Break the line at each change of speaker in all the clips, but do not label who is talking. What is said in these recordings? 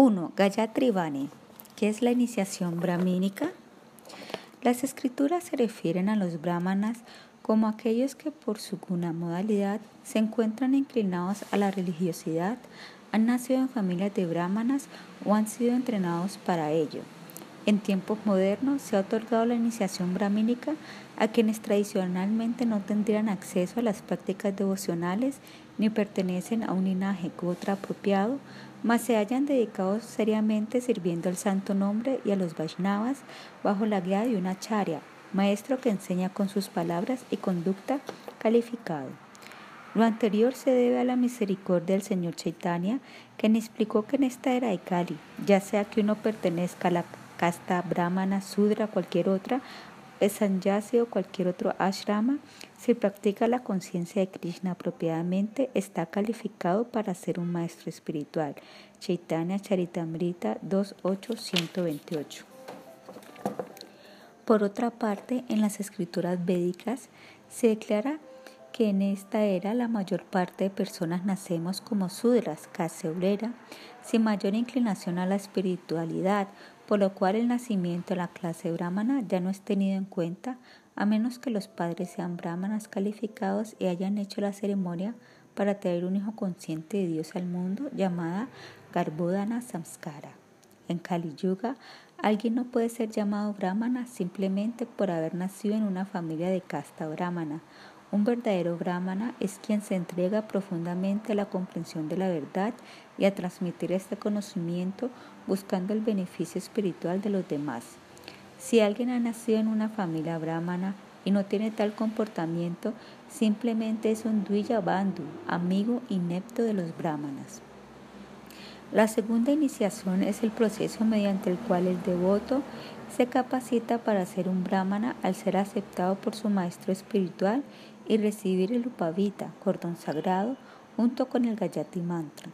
1. Gayatri Vani. ¿Qué es la iniciación brahmínica? Las escrituras se refieren a los brahmanas como aquellos que por su guna modalidad se encuentran inclinados a la religiosidad, han nacido en familias de brahmanas o han sido entrenados para ello. En tiempos modernos se ha otorgado la iniciación brahmínica a quienes tradicionalmente no tendrían acceso a las prácticas devocionales ni pertenecen a un linaje gotra apropiado, mas se hayan dedicado seriamente sirviendo al santo nombre y a los Vaishnavas bajo la guía de una acharya, maestro que enseña con sus palabras y conducta calificado. Lo anterior se debe a la misericordia del Señor Chaitanya, quien explicó que en esta era de Kali, ya sea que uno pertenezca a la casta brahmana, sudra, cualquier otra, sanyasi o cualquier otro ashrama, si practica la conciencia de Krishna apropiadamente, está calificado para ser un maestro espiritual. Chaitanya Charitamrita 28128. Por otra parte, en las escrituras védicas se declara que en esta era la mayor parte de personas nacemos como sudras, clase obrera, sin mayor inclinación a la espiritualidad, por lo cual el nacimiento de la clase brahmana ya no es tenido en cuenta a menos que los padres sean brahmanas calificados y hayan hecho la ceremonia para traer un hijo consciente de Dios al mundo llamada Garbhodana Samskara. En Kali Yuga, alguien no puede ser llamado brahmana simplemente por haber nacido en una familia de casta brahmana. Un verdadero brahmana es quien se entrega profundamente a la comprensión de la verdad y a transmitir este conocimiento buscando el beneficio espiritual de los demás. Si alguien ha nacido en una familia brahmana y no tiene tal comportamiento, simplemente es un Dvija Bandhu, amigo inepto de los brahmanas. La segunda iniciación es el proceso mediante el cual el devoto se capacita para ser un brahmana al ser aceptado por su maestro espiritual y recibir el upavita, cordón sagrado, junto con el Gayati Mantra.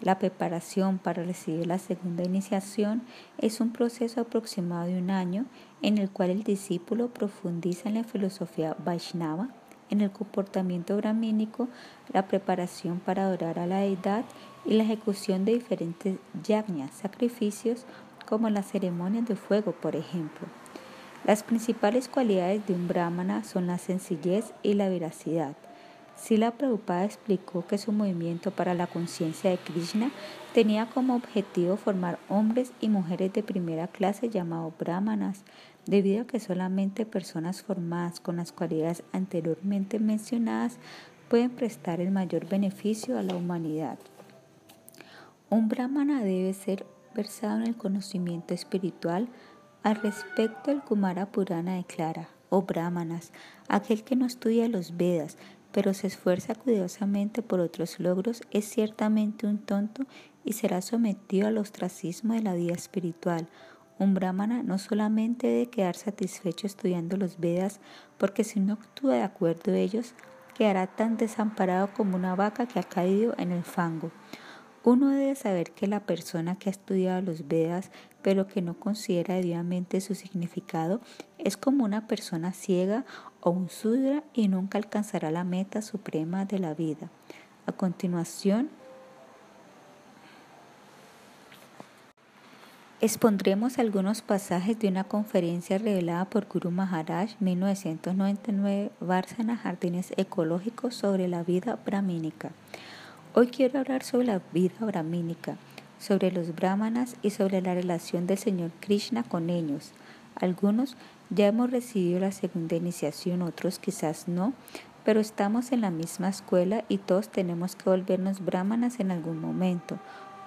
La preparación para recibir la segunda iniciación es un proceso aproximado de un año en el cual el discípulo profundiza en la filosofía Vaishnava, en el comportamiento brahmínico, la preparación para adorar a la deidad y la ejecución de diferentes yajnas, sacrificios, como las ceremonias de fuego, por ejemplo. Las principales cualidades de un brahmana son la sencillez y la veracidad. Sila Prabhupada explicó que su movimiento para la conciencia de Krishna tenía como objetivo formar hombres y mujeres de primera clase llamados brahmanas, debido a que solamente personas formadas con las cualidades anteriormente mencionadas pueden prestar el mayor beneficio a la humanidad. Un brahmana debe ser versado en el conocimiento espiritual al respecto, el Kumara Purana declara, oh brahmanas, aquel que no estudia los Vedas, pero se esfuerza cuidadosamente por otros logros, es ciertamente un tonto y será sometido al ostracismo de la vida espiritual. Un brahmana no solamente debe quedar satisfecho estudiando los Vedas, porque si no actúa de acuerdo a ellos, quedará tan desamparado como una vaca que ha caído en el fango. Uno debe saber que la persona que ha estudiado los Vedas pero que no considera debidamente su significado es como una persona ciega o un sudra y nunca alcanzará la meta suprema de la vida. A continuación, expondremos algunos pasajes de una conferencia revelada por Guru Maharaj 1999 Varsana Jardines Ecológicos sobre la vida brahmínica. Hoy quiero hablar sobre la vida brahmínica, sobre los brahmanas y sobre la relación del Señor Krishna con ellos. Algunos ya hemos recibido la segunda iniciación, otros quizás no, pero estamos en la misma escuela y todos tenemos que volvernos brahmanas en algún momento.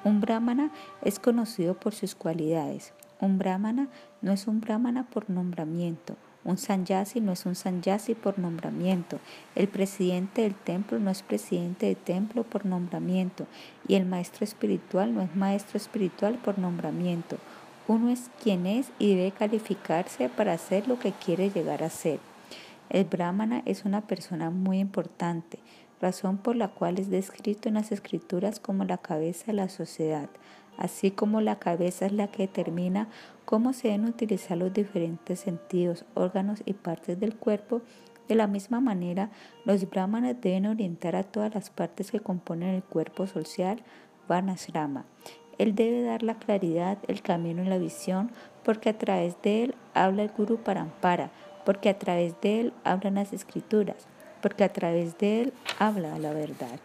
Un brahmana es conocido por sus cualidades. Un brahmana no es un brahmana por nombramiento. Un sanyasi no es un sanyasi por nombramiento. El presidente del templo no es presidente del templo por nombramiento. Y el maestro espiritual no es maestro espiritual por nombramiento. Uno es quien es y debe calificarse para hacer lo que quiere llegar a ser. El brahmana es una persona muy importante, razón por la cual es descrito en las escrituras como la cabeza de la sociedad así como la cabeza es la que determina cómo se deben utilizar los diferentes sentidos, órganos y partes del cuerpo, de la misma manera, los brahmanas deben orientar a todas las partes que componen el cuerpo social Varnasrama. Él debe dar la claridad, el camino y la visión, porque a través de él habla el Guru Parampara, porque a través de él hablan las escrituras, porque a través de él habla la verdad.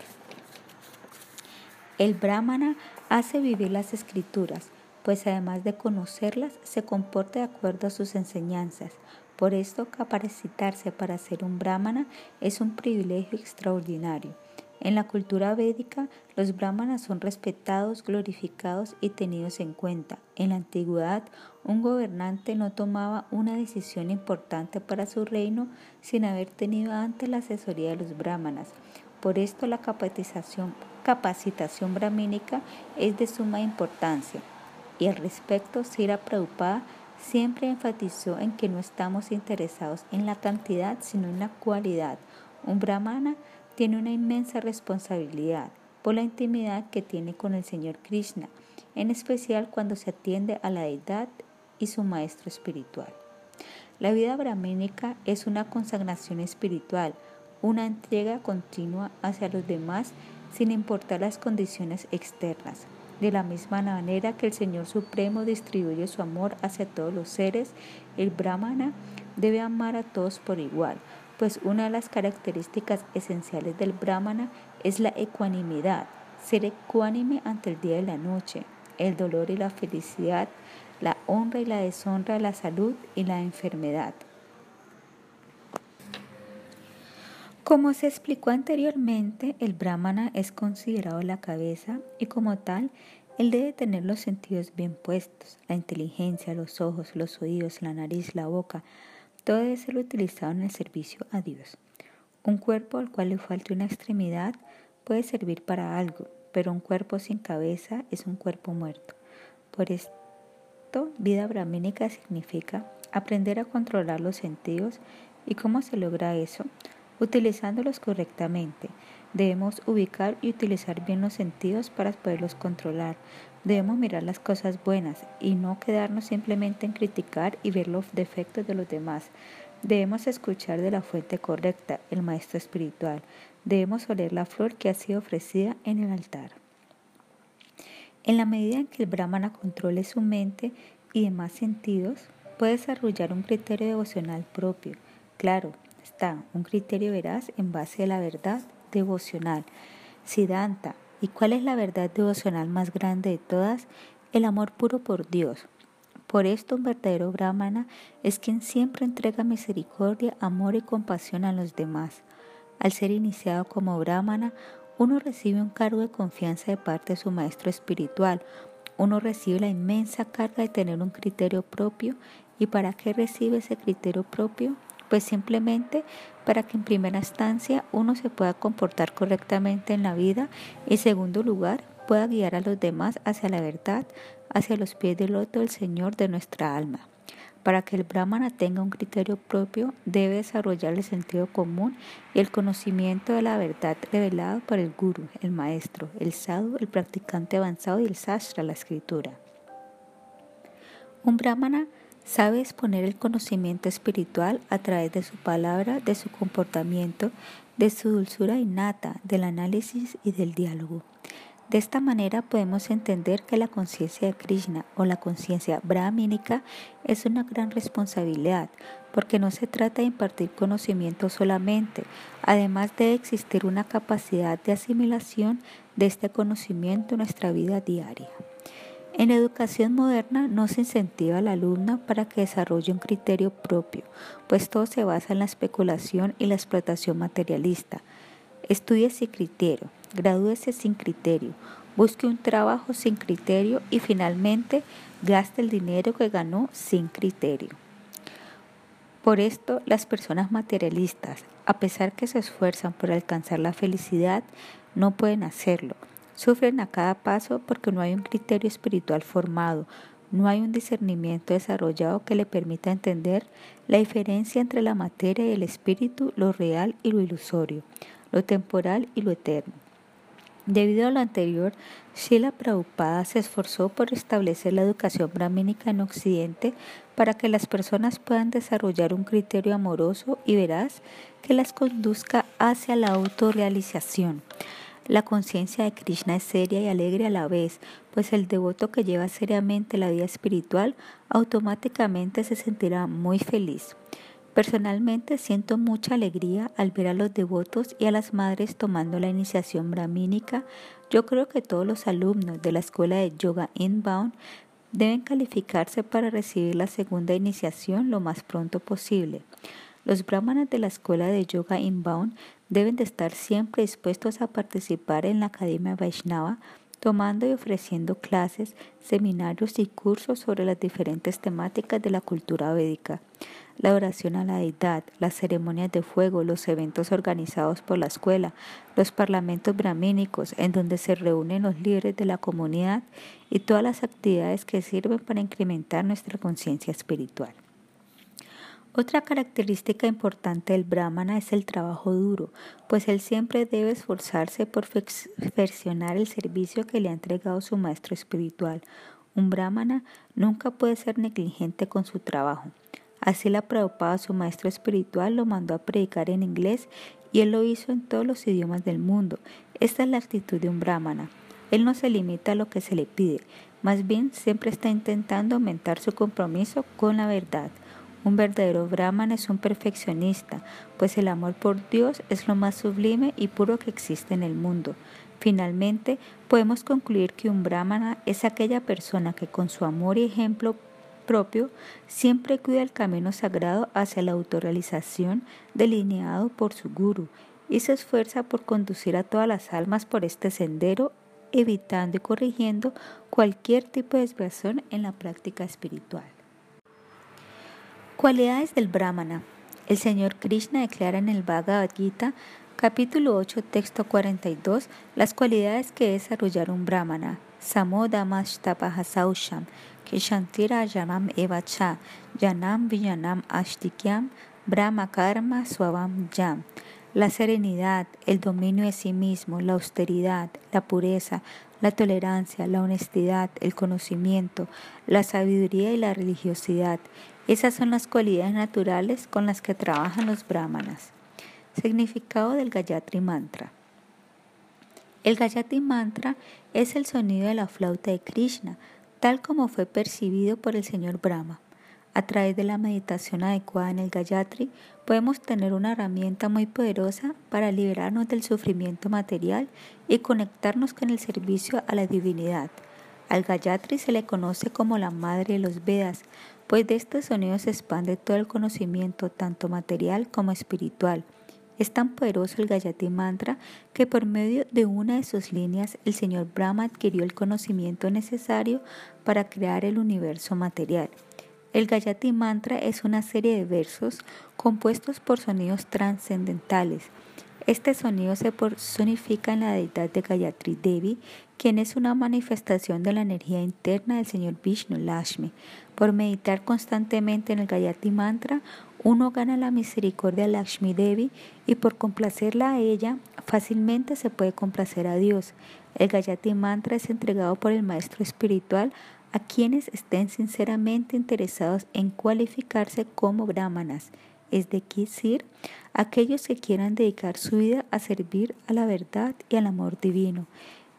El Brahmana hace vivir las escrituras, pues además de conocerlas, se comporta de acuerdo a sus enseñanzas. Por esto, capacitarse para ser un Brahmana es un privilegio extraordinario. En la cultura védica, los brahmanas son respetados, glorificados y tenidos en cuenta. En la antigüedad, un gobernante no tomaba una decisión importante para su reino sin haber tenido antes la asesoría de los brahmanas. Por esto la capacitación, capacitación brahmínica es de suma importancia. Y al respecto, Sira Prabhupada siempre enfatizó en que no estamos interesados en la cantidad, sino en la cualidad. Un brahmana tiene una inmensa responsabilidad por la intimidad que tiene con el Señor Krishna, en especial cuando se atiende a la deidad y su maestro espiritual. La vida brahmínica es una consagración espiritual, una entrega continua hacia los demás sin importar las condiciones externas. De la misma manera que el Señor Supremo distribuye su amor hacia todos los seres, el brahmana debe amar a todos por igual, pues una de las características esenciales del brahmana es la ecuanimidad, ser ecuánime ante el día y la noche, el dolor y la felicidad, la honra y la deshonra, la salud y la enfermedad. Como se explicó anteriormente, el brahmana es considerado la cabeza y como tal, él debe tener los sentidos bien puestos, la inteligencia, los ojos, los oídos, la nariz, la boca, todo debe ser utilizado en el servicio a Dios. Un cuerpo al cual le falte una extremidad puede servir para algo, pero un cuerpo sin cabeza es un cuerpo muerto. Por esto, vida brahmínica significa aprender a controlar los sentidos y cómo se logra eso, utilizándolos correctamente. Debemos ubicar y utilizar bien los sentidos para poderlos controlar, Debemos mirar las cosas buenas y no quedarnos simplemente en criticar y ver los defectos de los demás. Debemos escuchar de la fuente correcta, el Maestro Espiritual. Debemos oler la flor que ha sido ofrecida en el altar. En la medida en que el Brahmana controle su mente y demás sentidos, puede desarrollar un criterio devocional propio. Claro, está un criterio veraz en base a la verdad devocional. Siddhanta, ¿Y cuál es la verdad devocional más grande de todas? El amor puro por Dios. Por esto un verdadero brahmana es quien siempre entrega misericordia, amor y compasión a los demás. Al ser iniciado como brahmana, uno recibe un cargo de confianza de parte de su maestro espiritual. Uno recibe la inmensa carga de tener un criterio propio. ¿Y para qué recibe ese criterio propio? Pues simplemente para que en primera instancia uno se pueda comportar correctamente en la vida y segundo lugar pueda guiar a los demás hacia la verdad, hacia los pies del loto del Señor de nuestra alma. Para que el brahmana tenga un criterio propio, debe desarrollar el sentido común y el conocimiento de la verdad revelado por el guru, el maestro, el sadhu, el practicante avanzado y el sastra, la escritura. Un brahmana Sabe exponer el conocimiento espiritual a través de su palabra, de su comportamiento, de su dulzura innata, del análisis y del diálogo. De esta manera podemos entender que la conciencia de Krishna o la conciencia brahmínica es una gran responsabilidad, porque no se trata de impartir conocimiento solamente, además debe existir una capacidad de asimilación de este conocimiento en nuestra vida diaria. En educación moderna no se incentiva al alumno para que desarrolle un criterio propio, pues todo se basa en la especulación y la explotación materialista. Estudie sin criterio, gradúese sin criterio, busque un trabajo sin criterio y finalmente gaste el dinero que ganó sin criterio. Por esto, las personas materialistas, a pesar que se esfuerzan por alcanzar la felicidad, no pueden hacerlo Sufren a cada paso porque no hay un criterio espiritual formado, no hay un discernimiento desarrollado que le permita entender la diferencia entre la materia y el espíritu, lo real y lo ilusorio, lo temporal y lo eterno. Debido a lo anterior, Srila Prabhupada se esforzó por establecer la educación brahmínica en Occidente para que las personas puedan desarrollar un criterio amoroso y veraz que las conduzca hacia la autorrealización. La conciencia de Krishna es seria y alegre a la vez, pues el devoto que lleva seriamente la vida espiritual automáticamente se sentirá muy feliz. Personalmente siento mucha alegría al ver a los devotos y a las madres tomando la iniciación brahmínica. Yo creo que todos los alumnos de la escuela de Yoga Inbound deben calificarse para recibir la segunda iniciación lo más pronto posible. Los brahmanas de la escuela de Yoga Inbound deben de estar siempre dispuestos a participar en la Academia Vaishnava tomando y ofreciendo clases, seminarios y cursos sobre las diferentes temáticas de la cultura védica la oración a la deidad, las ceremonias de fuego, los eventos organizados por la escuela, los parlamentos brahmínicos en donde se reúnen los líderes de la comunidad y todas las actividades que sirven para incrementar nuestra conciencia espiritual. Otra característica importante del brahmana es el trabajo duro, pues él siempre debe esforzarse por perfeccionar el servicio que le ha entregado su maestro espiritual. Un brahmana nunca puede ser negligente con su trabajo. Así la Prabhupada, su maestro espiritual, lo mandó a predicar en inglés y él lo hizo en todos los idiomas del mundo. Esta es la actitud de un brahmana. Él no se limita a lo que se le pide, más bien siempre está intentando aumentar su compromiso con la verdad. Un verdadero brahman es un perfeccionista, pues el amor por Dios es lo más sublime y puro que existe en el mundo. Finalmente, podemos concluir que un brahmana es aquella persona que con su amor y ejemplo propio siempre cuida el camino sagrado hacia la autorrealización delineado por su guru y se esfuerza por conducir a todas las almas por este sendero, evitando y corrigiendo cualquier tipo de desviación en la práctica espiritual. Cualidades del Brahmana. El Señor Krishna declara en el Bhagavad Gita, capítulo 8, texto 42, las cualidades que desarrollar un Brahmana. Samodamashtapaha que Shantira Yanam Evacha, Yanam Viyanam Ashtikyam, Brahma Karma Swavam Yam. La serenidad, el dominio de sí mismo, la austeridad, la pureza, la tolerancia, la honestidad, el conocimiento, la sabiduría y la religiosidad. Esas son las cualidades naturales con las que trabajan los brahmanas. Significado del Gayatri Mantra. El Gayatri Mantra es el sonido de la flauta de Krishna, tal como fue percibido por el señor Brahma. A través de la meditación adecuada en el Gayatri, podemos tener una herramienta muy poderosa para liberarnos del sufrimiento material y conectarnos con el servicio a la divinidad. Al Gayatri se le conoce como la madre de los Vedas, pues de este sonido se expande todo el conocimiento, tanto material como espiritual. Es tan poderoso el Gayatri Mantra que por medio de una de sus líneas el señor Brahma adquirió el conocimiento necesario para crear el universo material. El Gayatri Mantra es una serie de versos compuestos por sonidos trascendentales. Este sonido se personifica en la deidad de Gayatri Devi, quien es una manifestación de la energía interna del señor Vishnu Lashmi. Por meditar constantemente en el Gayatri Mantra, uno gana la misericordia de Lakshmi Devi y por complacerla a ella fácilmente se puede complacer a Dios. El Gayatri Mantra es entregado por el maestro espiritual a quienes estén sinceramente interesados en cualificarse como brahmanas, es decir, aquellos que quieran dedicar su vida a servir a la verdad y al amor divino.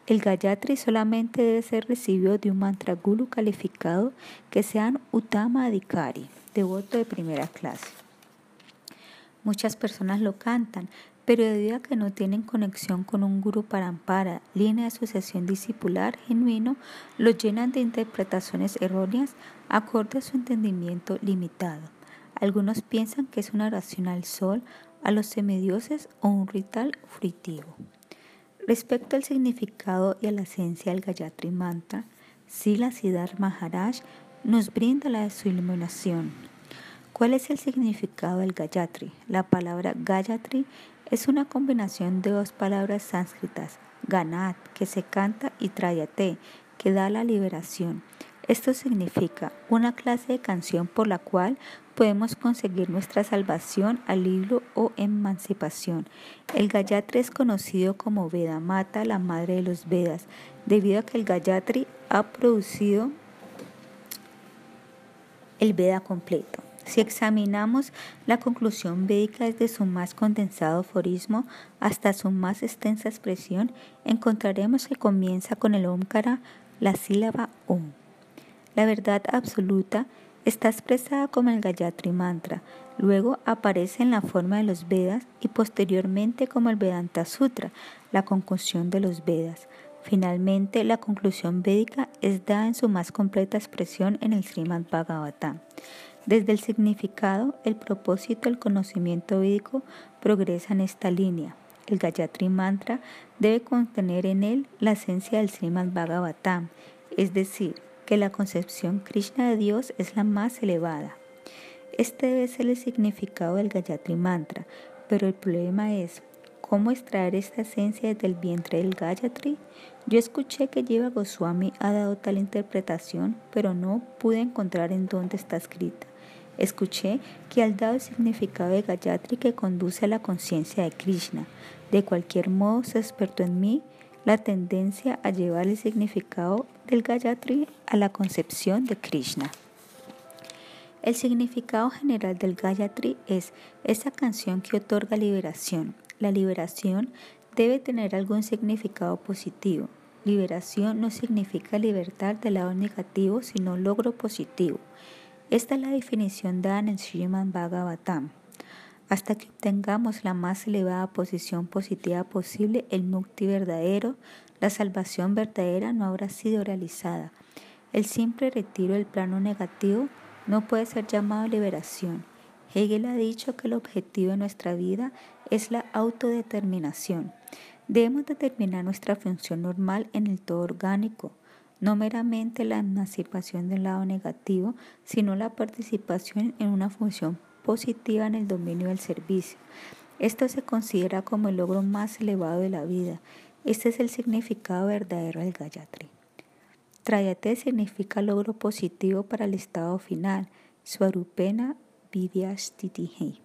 El Gayatri solamente debe ser recibido de un mantra guru calificado que sean Uttama Adhikari devoto de primera clase. Muchas personas lo cantan, pero debido a que no tienen conexión con un guru parampara, línea de asociación discipular genuino, lo llenan de interpretaciones erróneas acorde a su entendimiento limitado. Algunos piensan que es una oración al sol, a los semidioses o un ritual frutivo. Respecto al significado y a la esencia del Gayatri Mantra, Sila Siddhar Maharaj nos brinda la de su iluminación. ¿Cuál es el significado del Gayatri? La palabra Gayatri es una combinación de dos palabras sánscritas, Ganat, que se canta, y Trayate, que da la liberación. Esto significa una clase de canción por la cual podemos conseguir nuestra salvación, alivio o emancipación. El Gayatri es conocido como Vedamata, la madre de los Vedas, debido a que el Gayatri ha producido el Veda completo. Si examinamos la conclusión védica desde su más condensado aforismo hasta su más extensa expresión, encontraremos que comienza con el Omkara, la sílaba Om. La verdad absoluta está expresada como el Gayatri Mantra, luego aparece en la forma de los Vedas y posteriormente como el Vedanta Sutra, la conclusión de los Vedas. Finalmente, la conclusión védica es dada en su más completa expresión en el Srimad Bhagavatam. Desde el significado, el propósito del conocimiento védico progresa en esta línea. El Gayatri Mantra debe contener en él la esencia del Srimad Bhagavatam, es decir, que la concepción Krishna de Dios es la más elevada. Este debe ser el significado del Gayatri Mantra, pero el problema es cómo extraer esta esencia desde el vientre del Gayatri. Yo escuché que Jiva Goswami ha dado tal interpretación, pero no pude encontrar en dónde está escrita. Escuché que al dado el significado de Gayatri que conduce a la conciencia de Krishna. De cualquier modo se despertó en mí la tendencia a llevar el significado del Gayatri a la concepción de Krishna. El significado general del Gayatri es esa canción que otorga liberación. La liberación debe tener algún significado positivo. Liberación no significa libertad del lado negativo, sino logro positivo. Esta es la definición dada en el Srimad Bhagavatam. Hasta que obtengamos la más elevada posición positiva posible, el mukti verdadero, la salvación verdadera no habrá sido realizada. El simple retiro del plano negativo no puede ser llamado liberación. Hegel ha dicho que el objetivo de nuestra vida es la autodeterminación. Debemos determinar nuestra función normal en el todo orgánico no meramente la emancipación del lado negativo, sino la participación en una función positiva en el dominio del servicio. Esto se considera como el logro más elevado de la vida. Este es el significado verdadero del Gayatri. Trayate significa logro positivo para el estado final, Swarupena Vidyastitihi.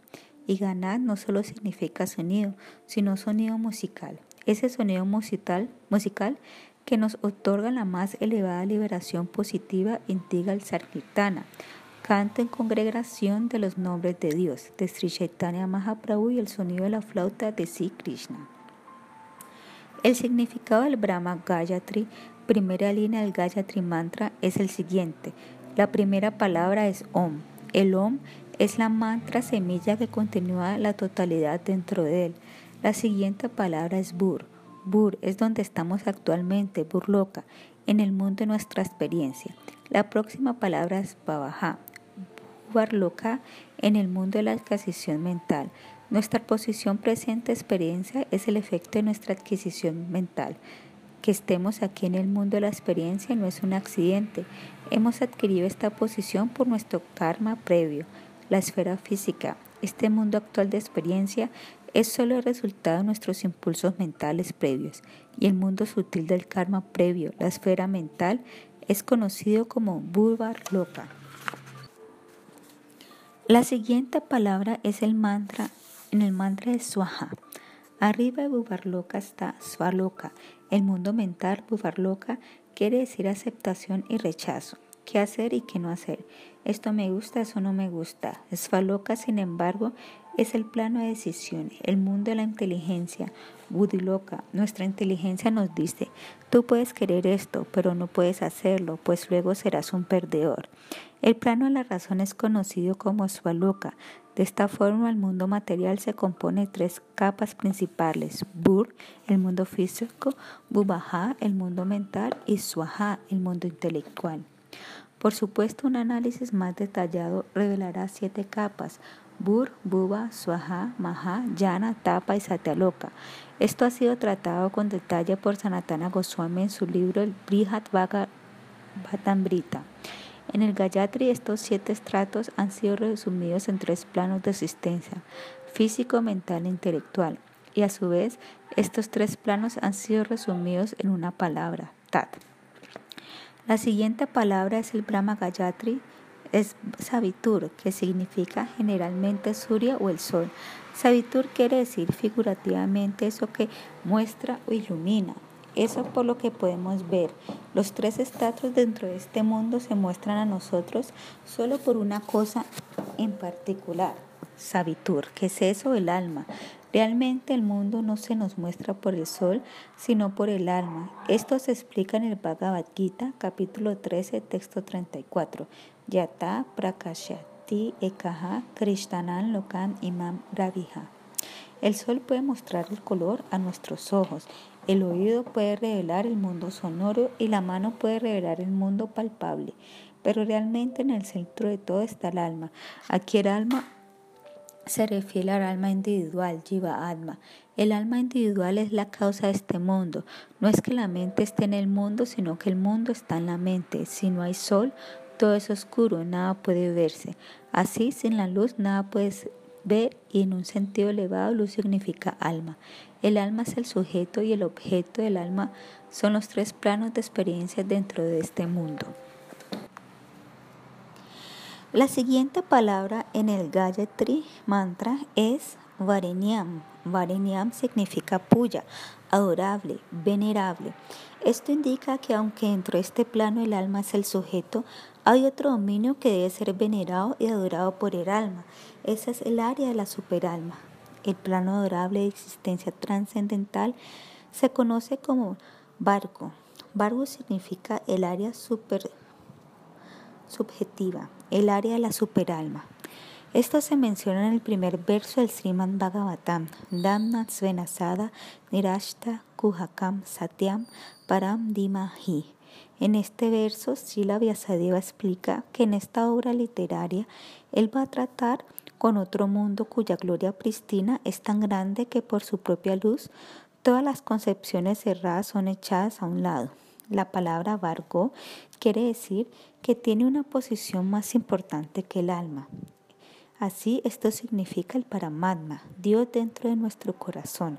Y ganar no solo significa sonido, sino sonido musical. Ese sonido musical, musical que nos otorga la más elevada liberación positiva indica el Sarkirtana, canto en congregación de los nombres de Dios, de Sri Chaitanya Mahaprabhu y el sonido de la flauta de Sri Krishna. El significado del Brahma Gayatri, primera línea del Gayatri Mantra, es el siguiente. La primera palabra es Om. El Om es la mantra semilla que continúa la totalidad dentro de él. La siguiente palabra es Bur. Bur es donde estamos actualmente, Burloka, en el mundo de nuestra experiencia. La próxima palabra es Babaja, Burloka, en el mundo de la adquisición mental. Nuestra posición presente experiencia es el efecto de nuestra adquisición mental. Que estemos aquí en el mundo de la experiencia no es un accidente. Hemos adquirido esta posición por nuestro karma previo, la esfera física. Este mundo actual de experiencia es solo el resultado de nuestros impulsos mentales previos y el mundo sutil del karma previo, la esfera mental, es conocido como Burvar Loka. La siguiente palabra es el mantra en el mantra de Swaha. Arriba de Loka está Swaloka. El mundo mental Loka quiere decir aceptación y rechazo. ¿Qué hacer y qué no hacer? Esto me gusta, eso no me gusta. Svaloka, sin embargo, es el plano de decisión, el mundo de la inteligencia. Budiloka, nuestra inteligencia nos dice, tú puedes querer esto, pero no puedes hacerlo, pues luego serás un perdedor. El plano de la razón es conocido como Svaloka. De esta forma, el mundo material se compone de tres capas principales: Bur, el mundo físico, Bubaha, el mundo mental, y Swaha, el mundo intelectual. Por supuesto, un análisis más detallado revelará siete capas, Bur, Buba, Swaha, Maha, Yana, Tapa y Satyaloka. Esto ha sido tratado con detalle por Sanatana Goswami en su libro El Brihat Bhatambrita. En el Gayatri estos siete estratos han sido resumidos en tres planos de existencia, físico, mental e intelectual, y a su vez estos tres planos han sido resumidos en una palabra, Tat. La siguiente palabra es el Brahma Gayatri, es Savitur, que significa generalmente Surya o el sol. Savitur quiere decir figurativamente eso que muestra o ilumina. Eso por lo que podemos ver. Los tres estatus dentro de este mundo se muestran a nosotros solo por una cosa en particular. Sabitur, ¿qué es eso? El alma. Realmente el mundo no se nos muestra por el sol, sino por el alma. Esto se explica en el Bhagavad Gita, capítulo 13, texto 34. Yata prakashati ekaha krishtanan lokan imam raviha. El sol puede mostrar el color a nuestros ojos, el oído puede revelar el mundo sonoro y la mano puede revelar el mundo palpable. Pero realmente en el centro de todo está el alma. Aquí el alma se refiere al alma individual, Jiva Atma. El alma individual es la causa de este mundo. No es que la mente esté en el mundo, sino que el mundo está en la mente. Si no hay sol, todo es oscuro, nada puede verse. Así, sin la luz, nada puedes ver y en un sentido elevado, luz significa alma. El alma es el sujeto y el objeto del alma son los tres planos de experiencia dentro de este mundo. La siguiente palabra en el Gayatri mantra es Varenyam. Varenyam significa puya, adorable, venerable. Esto indica que aunque dentro de este plano el alma es el sujeto, hay otro dominio que debe ser venerado y adorado por el alma. Esa es el área de la superalma. El plano adorable de existencia trascendental se conoce como barco. Barco significa el área super subjetiva, el área de la superalma. Esto se menciona en el primer verso del Srimad Bhagavatam, Dhamma Svenasada Nirashta Kuhakam Satyam Param Dimahi. En este verso, Srila Vyasadeva explica que en esta obra literaria él va a tratar con otro mundo cuya gloria pristina es tan grande que por su propia luz todas las concepciones erradas son echadas a un lado. La palabra Vargo quiere decir que tiene una posición más importante que el alma. Así, esto significa el Paramatma, Dios dentro de nuestro corazón.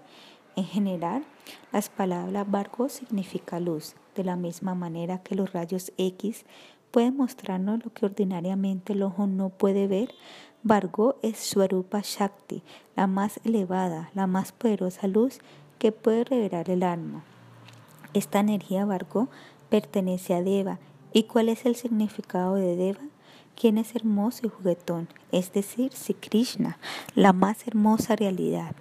En general, las palabras Vargo significa luz, de la misma manera que los rayos X pueden mostrarnos lo que ordinariamente el ojo no puede ver. Vargo es Swarupa Shakti, la más elevada, la más poderosa luz que puede revelar el alma. Esta energía Vargo pertenece a Deva. ¿Y cuál es el significado de Deva? Quien es hermoso y juguetón, es decir, si Krishna, la más hermosa realidad.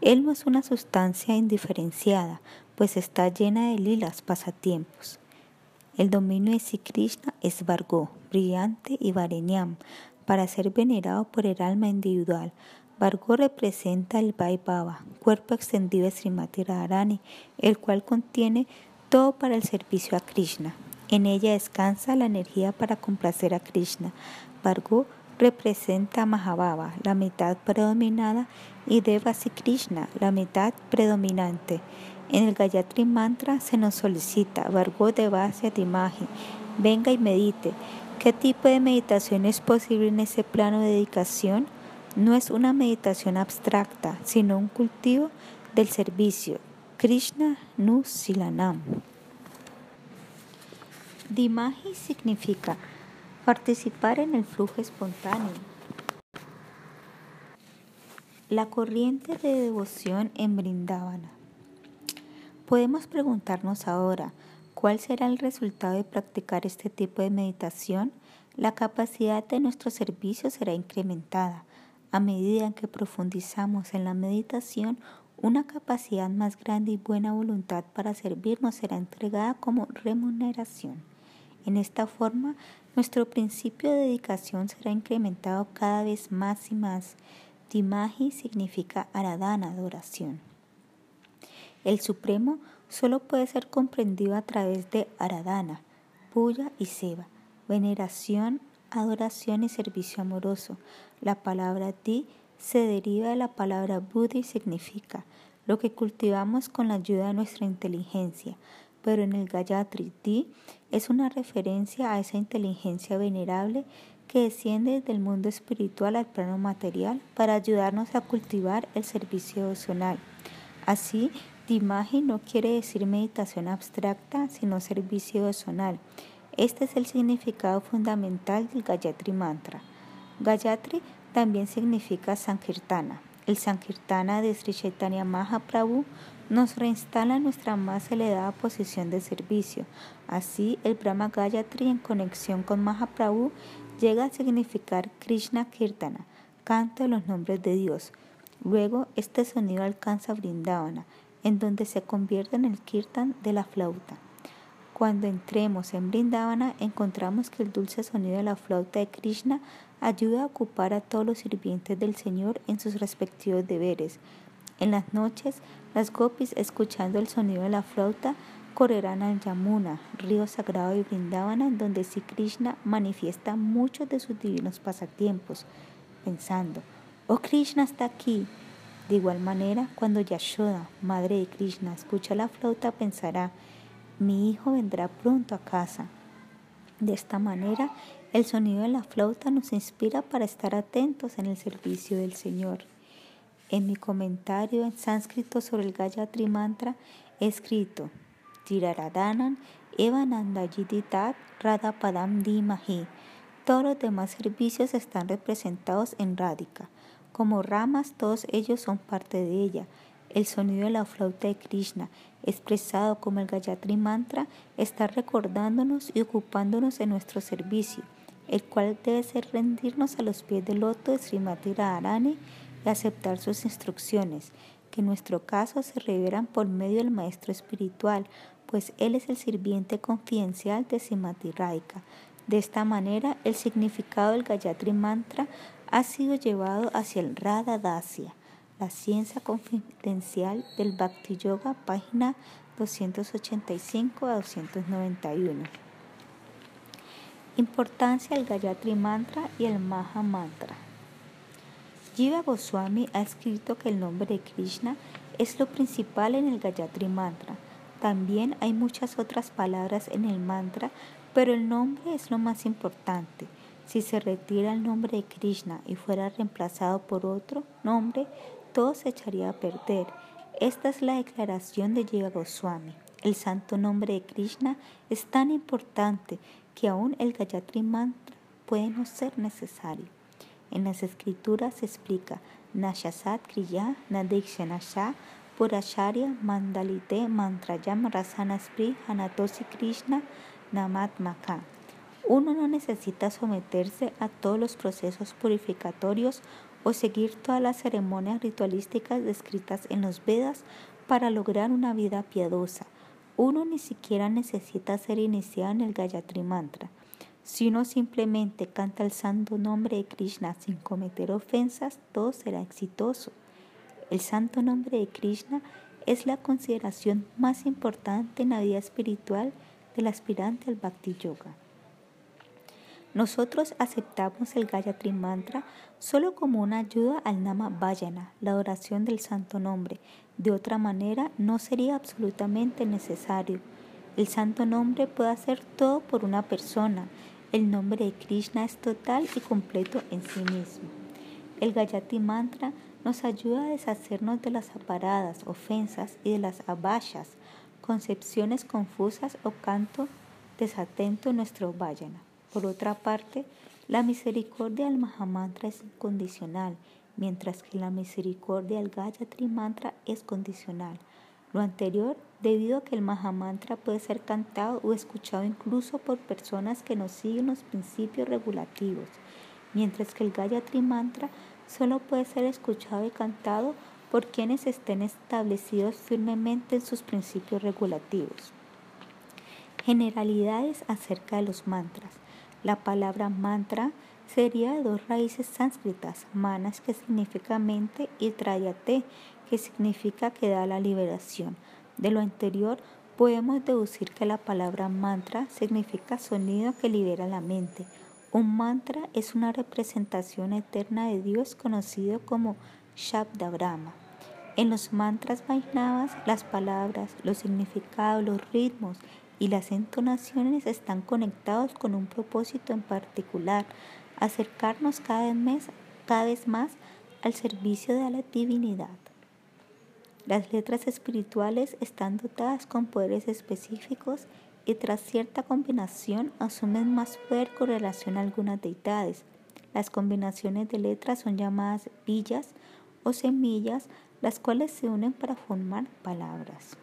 Él no es una sustancia indiferenciada, pues está llena de lilas pasatiempos. El dominio de Sri Krishna es Vargo, brillante y Varenyam, para ser venerado por el alma individual. Vargo representa el Vaibhava, cuerpo extendido de Srimati Radharani, el cual contiene todo para el servicio a Krishna. En ella descansa la energía para complacer a Krishna. Vargo representa a Mahabhava, la mitad predominada, y Devasi Krishna, la mitad predominante. En el Gayatri Mantra se nos solicita, Vargo Devasya Dimahi, venga y medite. ¿Qué tipo de meditación es posible en ese plano de dedicación? No es una meditación abstracta, sino un cultivo del servicio, Krishna Nu Dimahi significa participar en el flujo espontáneo. La corriente de devoción en Brindavana. Podemos preguntarnos ahora, ¿cuál será el resultado de practicar este tipo de meditación? La capacidad de nuestro servicio será incrementada. A medida que profundizamos en la meditación, una capacidad más grande y buena voluntad para servirnos será entregada como remuneración. En esta forma, nuestro principio de dedicación será incrementado cada vez más y más. Dimahi significa aradana, adoración. El Supremo solo puede ser comprendido a través de aradana, puya y seva, veneración, adoración y servicio amoroso. La palabra ti se deriva de la palabra buddhi y significa lo que cultivamos con la ayuda de nuestra inteligencia, pero en el Gayatri Ti es una referencia a esa inteligencia venerable que desciende del mundo espiritual al plano material para ayudarnos a cultivar el servicio devocional. Así, Dimahi no quiere decir meditación abstracta, sino servicio devocional. Este es el significado fundamental del Gayatri Mantra. Gayatri también significa Sankirtana. El Sankirtana de Sri Chaitanya Mahaprabhu nos reinstala en nuestra más elevada posición de servicio. Así, el Brahma Gayatri en conexión con Mahaprabhu llega a significar Krishna Kirtana, canto los nombres de Dios. Luego, este sonido alcanza Vrindavana, en donde se convierte en el kirtan de la flauta. Cuando entremos en Vrindavana, encontramos que el dulce sonido de la flauta de Krishna ayuda a ocupar a todos los sirvientes del Señor en sus respectivos deberes. En las noches, las gopis, escuchando el sonido de la flauta, correrán al Yamuna, río sagrado de Vrindavana, donde Sri Krishna manifiesta muchos de sus divinos pasatiempos, pensando, oh Krishna está aquí. De igual manera, cuando Yashoda, madre de Krishna, escucha la flauta, pensará, mi hijo vendrá pronto a casa. De esta manera, el sonido de la flauta nos inspira para estar atentos en el servicio del Señor. En mi comentario en sánscrito sobre el Gayatri Mantra he escrito Tiraradanan Evanandayiditat Radhapadam Dimahi. Todos los demás servicios están representados en Radhika. Como ramas, todos ellos son parte de ella. El sonido de la flauta de Krishna, expresado como el Gayatri Mantra, está recordándonos y ocupándonos en nuestro servicio, el cual debe ser rendirnos a los pies del loto de Srimati y aceptar sus instrucciones, que en nuestro caso se revelan por medio del Maestro Espiritual, pues Él es el sirviente confidencial de Srimati Raika. De esta manera, el significado del Gayatri Mantra ha sido llevado hacia el Radha Dasya, la ciencia confidencial del Bhakti Yoga, página 285 a 291. Importancia del Gayatri Mantra y el Maha Mantra. Jiva Goswami ha escrito que el nombre de Krishna es lo principal en el Gayatri Mantra. También hay muchas otras palabras en el mantra pero el nombre es lo más importante. Si se retira el nombre de Krishna y fuera reemplazado por otro nombre, todo se echaría a perder. Esta es la declaración de Jiva Goswami. El santo nombre de Krishna es tan importante que aún el Gayatri Mantra puede no ser necesario. En las escrituras se explica Nashasat Kriya Nadikshanasha Puracharya Mandalite Mantrayam Rasana Spri Hanatosi Krishna Namatmaka. Uno no necesita someterse a todos los procesos purificatorios o seguir todas las ceremonias ritualísticas descritas en los Vedas para lograr una vida piadosa. Uno ni siquiera necesita ser iniciado en el Gayatri Mantra. Si uno simplemente canta el santo nombre de Krishna sin cometer ofensas, todo será exitoso. El santo nombre de Krishna es la consideración más importante en la vida espiritual del aspirante al Bhakti Yoga. Nosotros aceptamos el Gayatri Mantra solo como una ayuda al Nama Vayana, la oración del santo nombre. De otra manera, no sería absolutamente necesario. El santo nombre puede hacer todo por una persona. El nombre de Krishna es total y completo en sí mismo. El Gayatri Mantra nos ayuda a deshacernos de las aparadas, ofensas y de las abhayas, concepciones confusas o canto desatento en nuestro vayana. Por otra parte, la misericordia del Mahamantra es incondicional, mientras que la misericordia del Gayatri Mantra es condicional. Lo anterior debido a que el Mahamantra puede ser cantado o escuchado incluso por personas que no siguen los principios regulativos, mientras que el Gayatri Mantra solo puede ser escuchado y cantado por quienes estén establecidos firmemente en sus principios regulativos. Generalidades acerca de los mantras. La palabra mantra sería de dos raíces sánscritas, manas que significa mente y trayate que significa que da la liberación. De lo anterior podemos deducir que la palabra mantra significa sonido que libera la mente. Un mantra es una representación eterna de Dios conocido como Shabda Brahma. En los mantras Vaisnavas, las palabras, los significados, los ritmos y las entonaciones están conectados con un propósito en particular, acercarnos cada cada vez más al servicio de la divinidad. Las letras espirituales están dotadas con poderes específicos y tras cierta combinación asumen más poder con relación a algunas deidades. Las combinaciones de letras son llamadas villas o semillas las cuales se unen para formar palabras.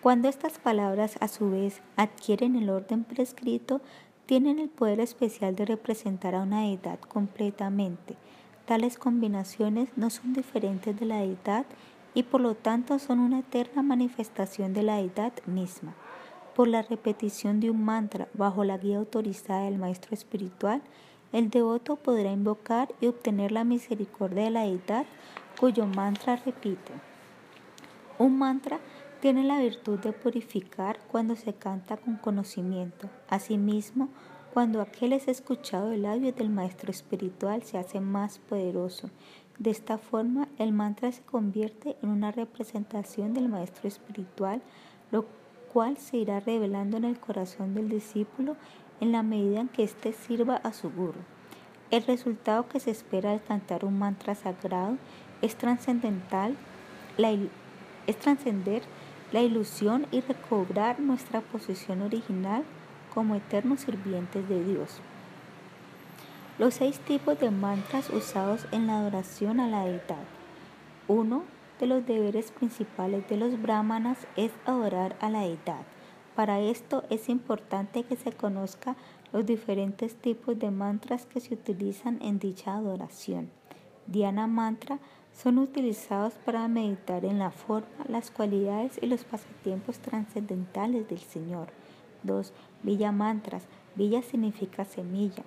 Cuando estas palabras a su vez adquieren el orden prescrito, tienen el poder especial de representar a una deidad completamente. Tales combinaciones no son diferentes de la deidad y por lo tanto son una eterna manifestación de la deidad misma. Por la repetición de un mantra bajo la guía autorizada del maestro espiritual, el devoto podrá invocar y obtener la misericordia de la deidad cuyo mantra repite. Un mantra tiene la virtud de purificar cuando se canta con conocimiento. Asimismo, cuando aquel es escuchado de labios del maestro espiritual se hace más poderoso. De esta forma, el mantra se convierte en una representación del maestro espiritual, lo cual se irá revelando en el corazón del discípulo en la medida en que éste sirva a su guru. El resultado que se espera al cantar un mantra sagrado es trascendental, es trascender la ilusión y recobrar nuestra posición original como eternos sirvientes de Dios. Los seis tipos de mantras usados en la adoración a la deidad. Uno de los deberes principales de los brahmanas es adorar a la deidad. Para esto es importante que se conozca los diferentes tipos de mantras que se utilizan en dicha adoración. Dhyana mantra son utilizados para meditar en la forma, las cualidades y los pasatiempos trascendentales del Señor. 2. Villa mantras. Villa significa semilla.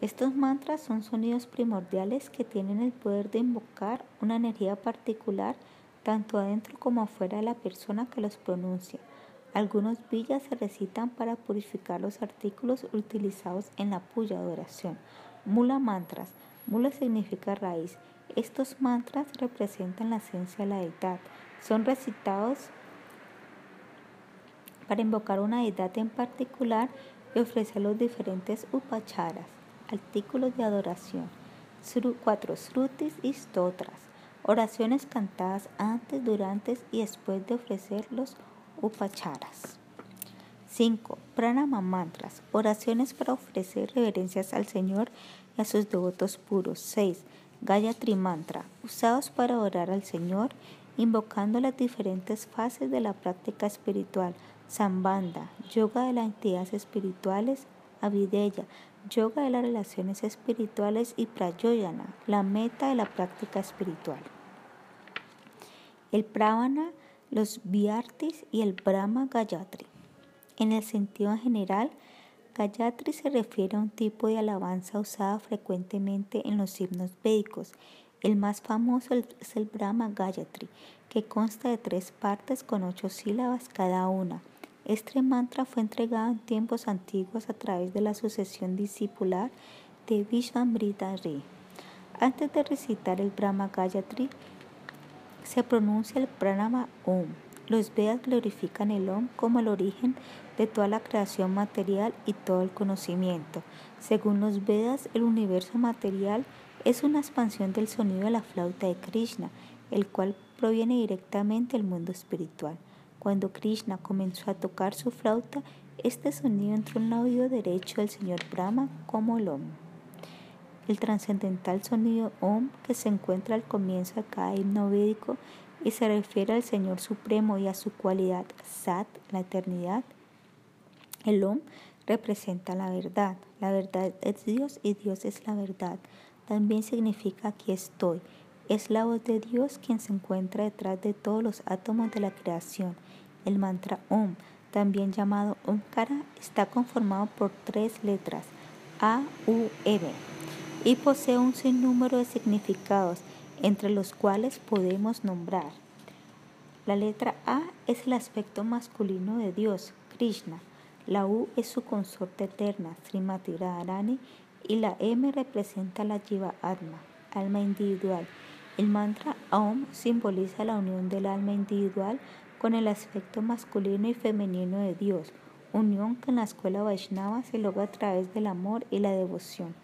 Estos mantras son sonidos primordiales que tienen el poder de invocar una energía particular tanto adentro como afuera de la persona que los pronuncia. Algunos villas se recitan para purificar los artículos utilizados en la puya de oración. Mula mantras. Mula significa raíz estos mantras representan la esencia de la deidad. Son recitados para invocar una deidad en particular y ofrecer los diferentes upacharas, artículos de adoración. Cuatro srutis y stotras, oraciones cantadas antes, durante y después de ofrecer los upacharas. 5. Pranama mantras, oraciones para ofrecer reverencias al Señor y a sus devotos puros. 6. Gayatri Mantra, usados para orar al Señor, invocando las diferentes fases de la práctica espiritual, Sambanda, yoga de las entidades espirituales, Avideya, yoga de las relaciones espirituales y Prayoyana, la meta de la práctica espiritual. El Pravana, los Vyartis y el Brahma Gayatri. En el sentido general, Gayatri se refiere a un tipo de alabanza usada frecuentemente en los himnos védicos. El más famoso es el Brahma Gayatri, que consta de tres partes con ocho sílabas cada una. Este mantra fue entregado en tiempos antiguos a través de la sucesión discipular de Vishvamrita Ri. Antes de recitar el Brahma Gayatri, se pronuncia el Pranama Om. Los Vedas glorifican el Om como el origen de toda la creación material y todo el conocimiento. Según los Vedas, el universo material es una expansión del sonido de la flauta de Krishna, el cual proviene directamente del mundo espiritual. Cuando Krishna comenzó a tocar su flauta, este sonido entró en el oído derecho del señor Brahma como el Om. El trascendental sonido Om que se encuentra al comienzo de cada himno védico y se refiere al Señor Supremo y a su cualidad Sat, la eternidad. El Om representa la verdad. La verdad es Dios y Dios es la verdad. También significa aquí estoy. Es la voz de Dios quien se encuentra detrás de todos los átomos de la creación. El mantra Om, también llamado Omkara, está conformado por tres letras, A, U, M, y posee un sinnúmero de significados entre los cuales podemos nombrar. La letra A es el aspecto masculino de Dios, Krishna. La U es su consorte eterna, Srimati Radharani, y la M representa la Jiva Atma, alma individual. El mantra Aum simboliza la unión del alma individual con el aspecto masculino y femenino de Dios, unión que en la escuela Vaishnava se logra a través del amor y la devoción.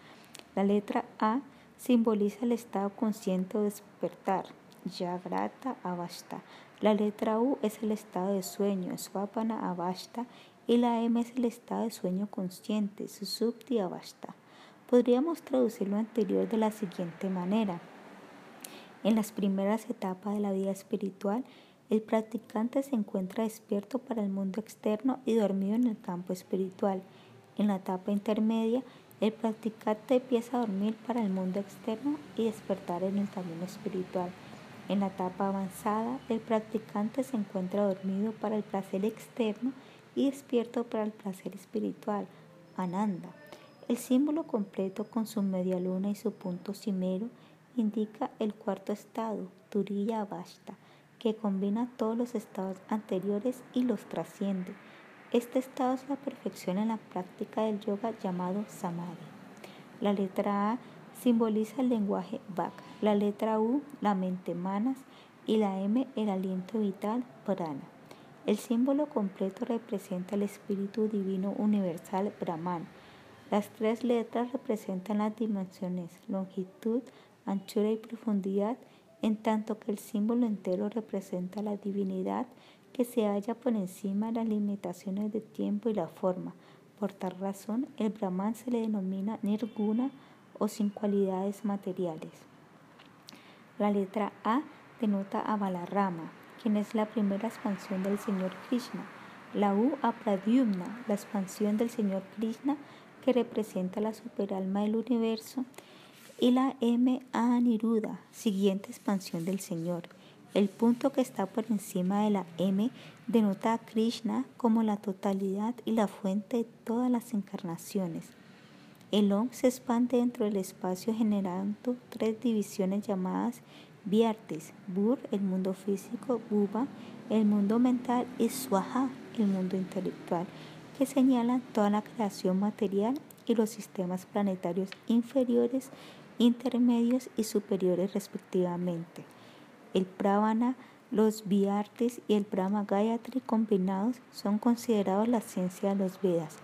La letra A simboliza el estado consciente de despertar, Jagrata Avashta. La letra U es el estado de sueño, Swapana Avashta, y la M es el estado de sueño consciente, Susupti Avashta. Podríamos traducir lo anterior de la siguiente manera. En las primeras etapas de la vida espiritual, el practicante se encuentra despierto para el mundo externo y dormido en el campo espiritual. En la etapa intermedia, el practicante empieza a dormir para el mundo externo y despertar en el camino espiritual. En la etapa avanzada, el practicante se encuentra dormido para el placer externo y despierto para el placer espiritual, Ananda. El símbolo completo con su media luna y su punto cimero indica el cuarto estado, Turiya Vashta, que combina todos los estados anteriores y los trasciende. Este estado es la perfección en la práctica del yoga llamado samadhi. La letra A simboliza el lenguaje Vak, la letra U la mente manas y la M el aliento vital prana. El símbolo completo representa el espíritu divino universal Brahman. Las tres letras representan las dimensiones longitud, anchura y profundidad, en tanto que el símbolo entero representa la divinidad que se halla por encima de las limitaciones de tiempo y la forma. Por tal razón, el Brahman se le denomina nirguna o sin cualidades materiales. La letra A denota a Balarama, quien es la primera expansión del Señor Krishna. La U a Pradyumna, la expansión del Señor Krishna que representa la superalma del universo. Y la M a Niruda, siguiente expansión del Señor. El punto que está por encima de la M denota a Krishna como la totalidad y la fuente de todas las encarnaciones. El Om se expande dentro del espacio generando tres divisiones llamadas Viartes, Bur, el mundo físico, Buba, el mundo mental y Swaha, el mundo intelectual, que señalan toda la creación material y los sistemas planetarios inferiores, intermedios y superiores respectivamente el Pravana, los Viartes y el Brahma Gayatri combinados son considerados la ciencia de los Vedas.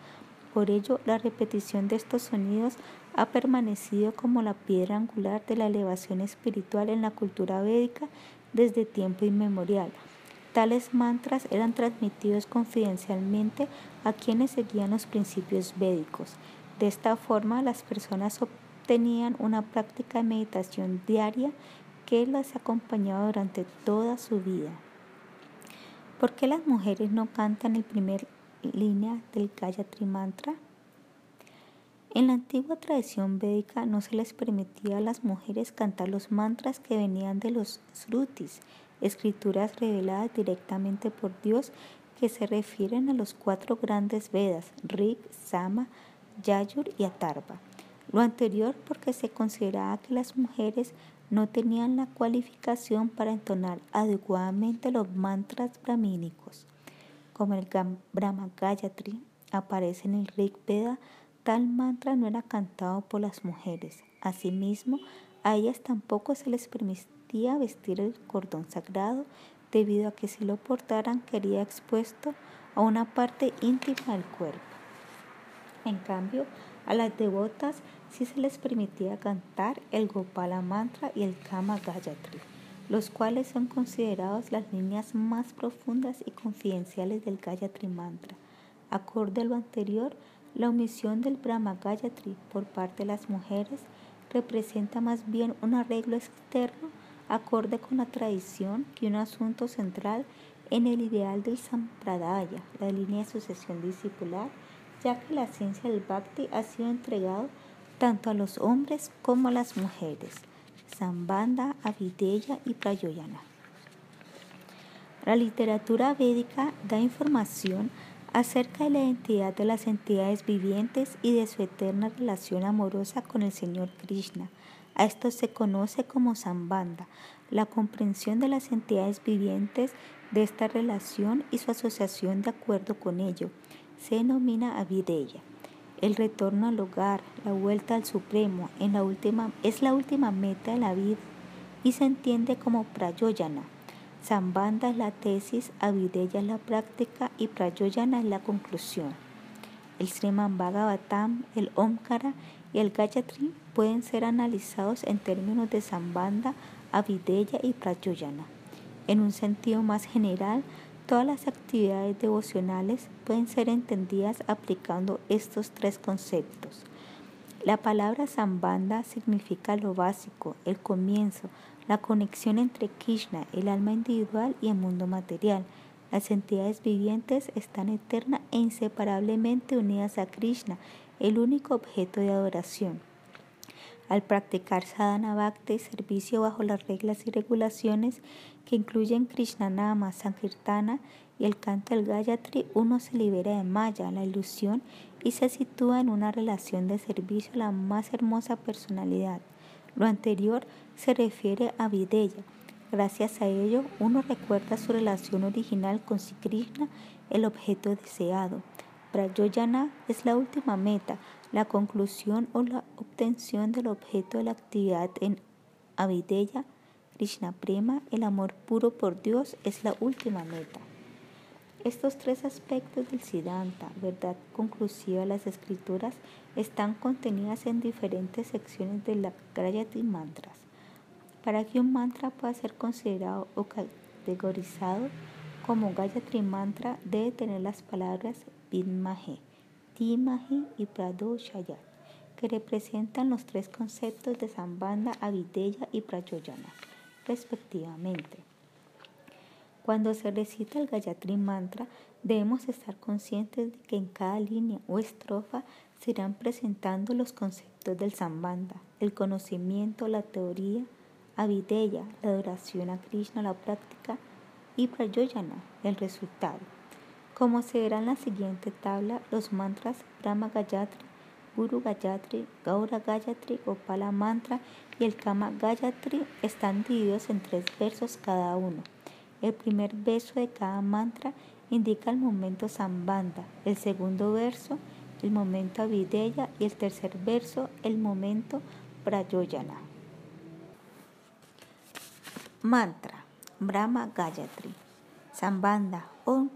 Por ello, la repetición de estos sonidos ha permanecido como la piedra angular de la elevación espiritual en la cultura védica desde tiempo inmemorial. Tales mantras eran transmitidos confidencialmente a quienes seguían los principios védicos. De esta forma, las personas obtenían una práctica de meditación diaria que las ha acompañado durante toda su vida. ¿Por qué las mujeres no cantan el primer línea del Gayatri Mantra? En la antigua tradición védica no se les permitía a las mujeres cantar los mantras que venían de los Srutis, escrituras reveladas directamente por Dios que se refieren a los cuatro grandes Vedas, Rig, Sama, Yayur y Atarva. Lo anterior porque se consideraba que las mujeres no tenían la cualificación para entonar adecuadamente los mantras brahmínicos. Como el Brahma Gayatri aparece en el Rig Veda, tal mantra no era cantado por las mujeres. Asimismo, a ellas tampoco se les permitía vestir el cordón sagrado, debido a que si lo portaran quería expuesto a una parte íntima del cuerpo. En cambio, a las devotas sí se les permitía cantar el Gopala Mantra y el Kama Gayatri, los cuales son considerados las líneas más profundas y confidenciales del Gayatri Mantra. Acorde a lo anterior, la omisión del Brahma Gayatri por parte de las mujeres representa más bien un arreglo externo acorde con la tradición que un asunto central en el ideal del Sampradaya, la línea de sucesión discipular, ya que la ciencia del Bhakti ha sido entregado tanto a los hombres como a las mujeres, Zambanda, Avideya y Prayoyana. La literatura védica da información acerca de la identidad de las entidades vivientes y de su eterna relación amorosa con el Señor Krishna. A esto se conoce como Zambanda, la comprensión de las entidades vivientes de esta relación y su asociación de acuerdo con ello. Se denomina Avideya. El retorno al hogar, la vuelta al Supremo, en la última, es la última meta de la vida y se entiende como prayoyana. Zambanda es la tesis, Avideya es la práctica y prayoyana es la conclusión. El Sriman Bhagavatam, el Omkara y el Gayatri pueden ser analizados en términos de Zambanda, Avideya y prayoyana. En un sentido más general, Todas las actividades devocionales pueden ser entendidas aplicando estos tres conceptos. La palabra Zambanda significa lo básico, el comienzo, la conexión entre Krishna, el alma individual y el mundo material. Las entidades vivientes están eterna e inseparablemente unidas a Krishna, el único objeto de adoración. Al practicar sadhana bhakti, servicio bajo las reglas y regulaciones que incluyen Krishnanama, Sankirtana y el canto del Gayatri, uno se libera de Maya, la ilusión, y se sitúa en una relación de servicio a la más hermosa personalidad. Lo anterior se refiere a Videya, Gracias a ello, uno recuerda su relación original con Krishna, el objeto deseado. Prayoyana es la última meta, la conclusión o la obtención del objeto de la actividad en Avideya. Krishna Prema, el amor puro por Dios, es la última meta. Estos tres aspectos del Siddhanta, verdad conclusiva de las escrituras, están contenidas en diferentes secciones de la Gayatri Mantras. Para que un mantra pueda ser considerado o categorizado como Gayatri Mantra, debe tener las palabras Vidmahe, Timahi y Pradoshayat, que representan los tres conceptos de Sambandha, Avideya y Prayoyana, respectivamente. Cuando se recita el Gayatri Mantra, debemos estar conscientes de que en cada línea o estrofa se irán presentando los conceptos del Sambandha, el conocimiento, la teoría, Avideya, la adoración a Krishna, la práctica, y Prayoyana, el resultado. Como se verá en la siguiente tabla, los mantras Brahma Gayatri, Guru Gayatri, Gaura Gayatri, Gopala Mantra y el Kama Gayatri están divididos en tres versos cada uno. El primer verso de cada mantra indica el momento Sambandha, el segundo verso el momento Avideya y el tercer verso el momento Prayoyana. Mantra Brahma Gayatri Sambanda Om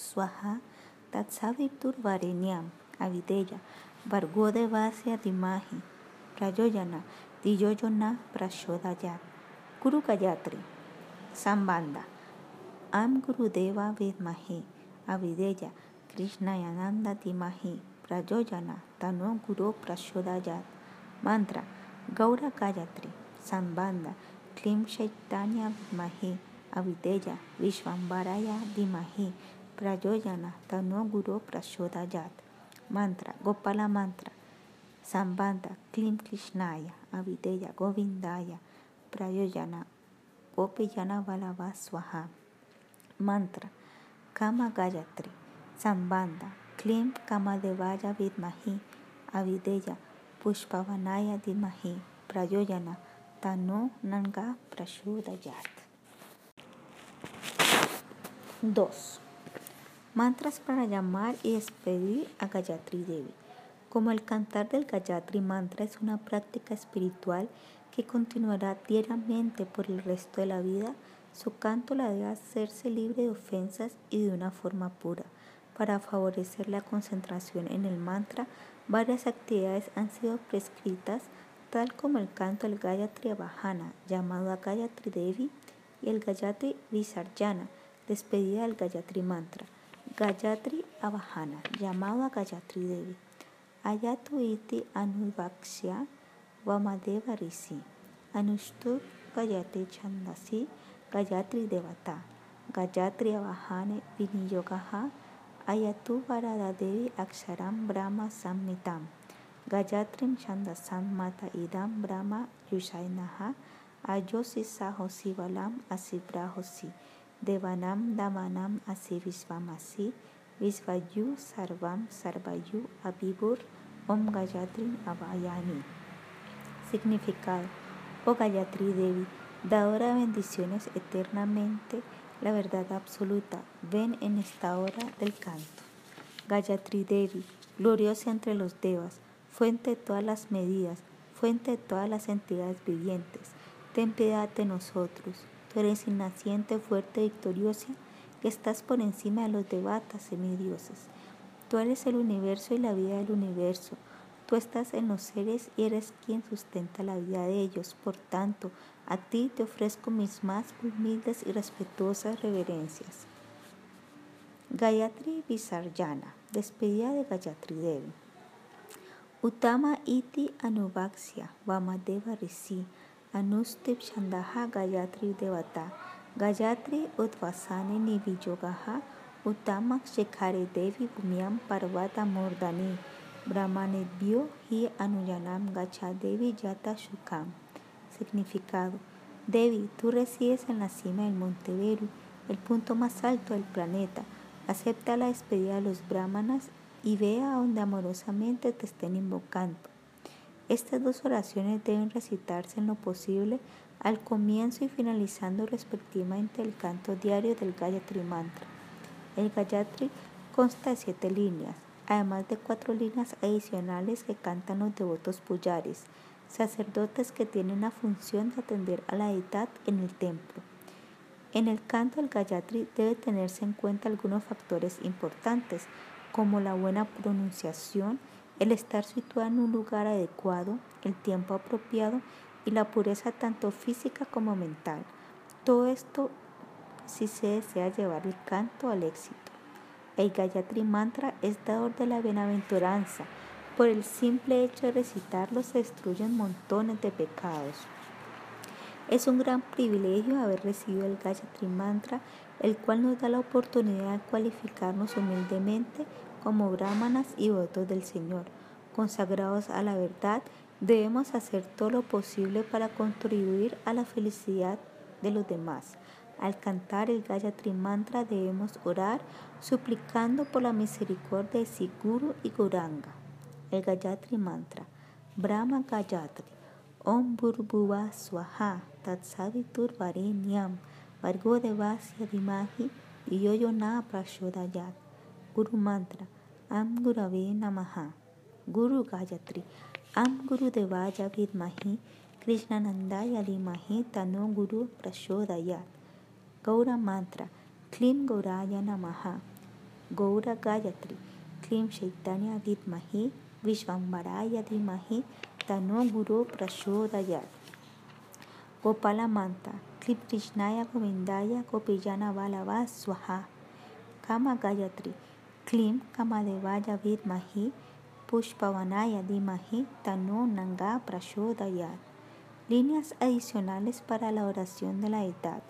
Swaha Tatsavitur Varenyam Avideya Vargode Vasya Dimahi Prayoyana Diyoyona Prashodayat Guru Gayatri Sambanda Am Gurudeva Vidmahi Avideya Krishnayananda Dimahi Prayoyana Tano Guru Prashodayat Mantra Gaura Gayatri Sambanda Klim Chaitanya Mahi Avideya Vishvambaraya Dimahi Prayoyana Tano Guru Prashodayat Mantra Gopala Mantra. Sambanda Klim Krishnaya Avideya Govindaya. Prayoyana Gopiyana Valava Swaha. Mantra Kama Gayatri. Sambanda Klim Kamadevaya Vidmahi Avideya Pushpavanaya Dimahi Prayoyana Tano Nanga Prashodayat. 2. Mantras para llamar y despedir a Gayatri Devi. Como el cantar del Gayatri Mantra es una práctica espiritual que continuará diariamente por el resto de la vida, su canto la debe hacerse libre de ofensas y de una forma pura. Para favorecer la concentración en el mantra, varias actividades han sido prescritas tal como el canto del Gayatri Abhana, llamado a Gayatri Devi, y el Gayatri Visarjana, despedida del Gayatri Mantra, Gayatri Abhana, llamado a Gayatri Devi, Ayatu iti Anuvaksya Vamadeva Risi, Anushtur Gayatri Chandasi, Gayatri Devata, Gayatri Abhane Viniyogaha, Ayatu Varada Devi Aksharam Brahma Sammitam. Gayatrim Chandasam Mata Idam Brahma Yushainaha Ayosi Sahosi Valam Asibrahosi Devanam Damanam Asi Visvamasi Visvayu Sarvam Sarvayu Abibur Om Gayatri Abhayani Significado Oh Gayatri Devi, dadora de bendiciones eternamente, la verdad absoluta, ven en esta hora del canto. Gayatri Devi, gloriosa entre los devas, fuente de todas las medidas, fuente de todas las entidades vivientes, ten piedad de nosotros. Tú eres innaciente, fuerte, victoriosa, que estás por encima de los debatas semidioses. Tú eres el universo y la vida del universo. Tú estás en los seres y eres quien sustenta la vida de ellos. Por tanto, a ti te ofrezco mis más humildes y respetuosas reverencias. Gayatri Visarjana, despedida de Gayatri Devi. Utama iti anuvaksya Vamadeva Rishi Gayatri Devata Gayatri Utvasani Niviyogaha Uttamak Shekhare Devi Bhumyam Parvata Mordani Brahmanebhyo Hi Anuyanam Gacha Devi Yata Shukam. Significado. Devi, tú resides en la cima del monte Veru, el punto más alto del planeta. Acepta la despedida de los brahmanas y ve a donde amorosamente te estén invocando. Estas dos oraciones deben recitarse en lo posible al comienzo y finalizando respectivamente el canto diario del Gayatri Mantra. El Gayatri consta de siete líneas, además de cuatro líneas adicionales que cantan los devotos puyares, sacerdotes que tienen la función de atender a la deidad en el templo. En el canto del Gayatri debe tenerse en cuenta algunos factores importantes, como la buena pronunciación, el estar situado en un lugar adecuado, el tiempo apropiado y la pureza tanto física como mental. Todo esto si se desea llevar el canto al éxito. El Gayatri Mantra es dador de la bienaventuranza. Por el simple hecho de recitarlo se destruyen montones de pecados. Es un gran privilegio haber recibido el Gayatri Mantra, el cual nos da la oportunidad de cualificarnos humildemente como brahmanas y votos del Señor, consagrados a la verdad, debemos hacer todo lo posible para contribuir a la felicidad de los demás. Al cantar el Gayatri Mantra debemos orar suplicando por la misericordia de Siguru y Guranga. El Gayatri Mantra. Brahma Gayatri. Om Burbhuva Swaha Tatsavitur Varenyam Vargo Devasya Dimahi Yoyona Prashodayat. Guru Mantra Am Gurave Namaha. Guru Gayatri Am Guru Devaya Vidmahi Krishnanandaya Dimahi Tano Guru Prashodayat Gaura Mantra Klim Gauraya Namaha. Gaura Gayatri Klim Chaitanya Vidmahi Vishvambaraya Dimahi Tano Guru Prashodayat Gopala Mantra Klim Krishnaya Govindaya Klim Kamadevaya Vidmahi Pushpavanaya Dimahi Tanu Nanga Prashodayat. Líneas adicionales para la oración de la edad.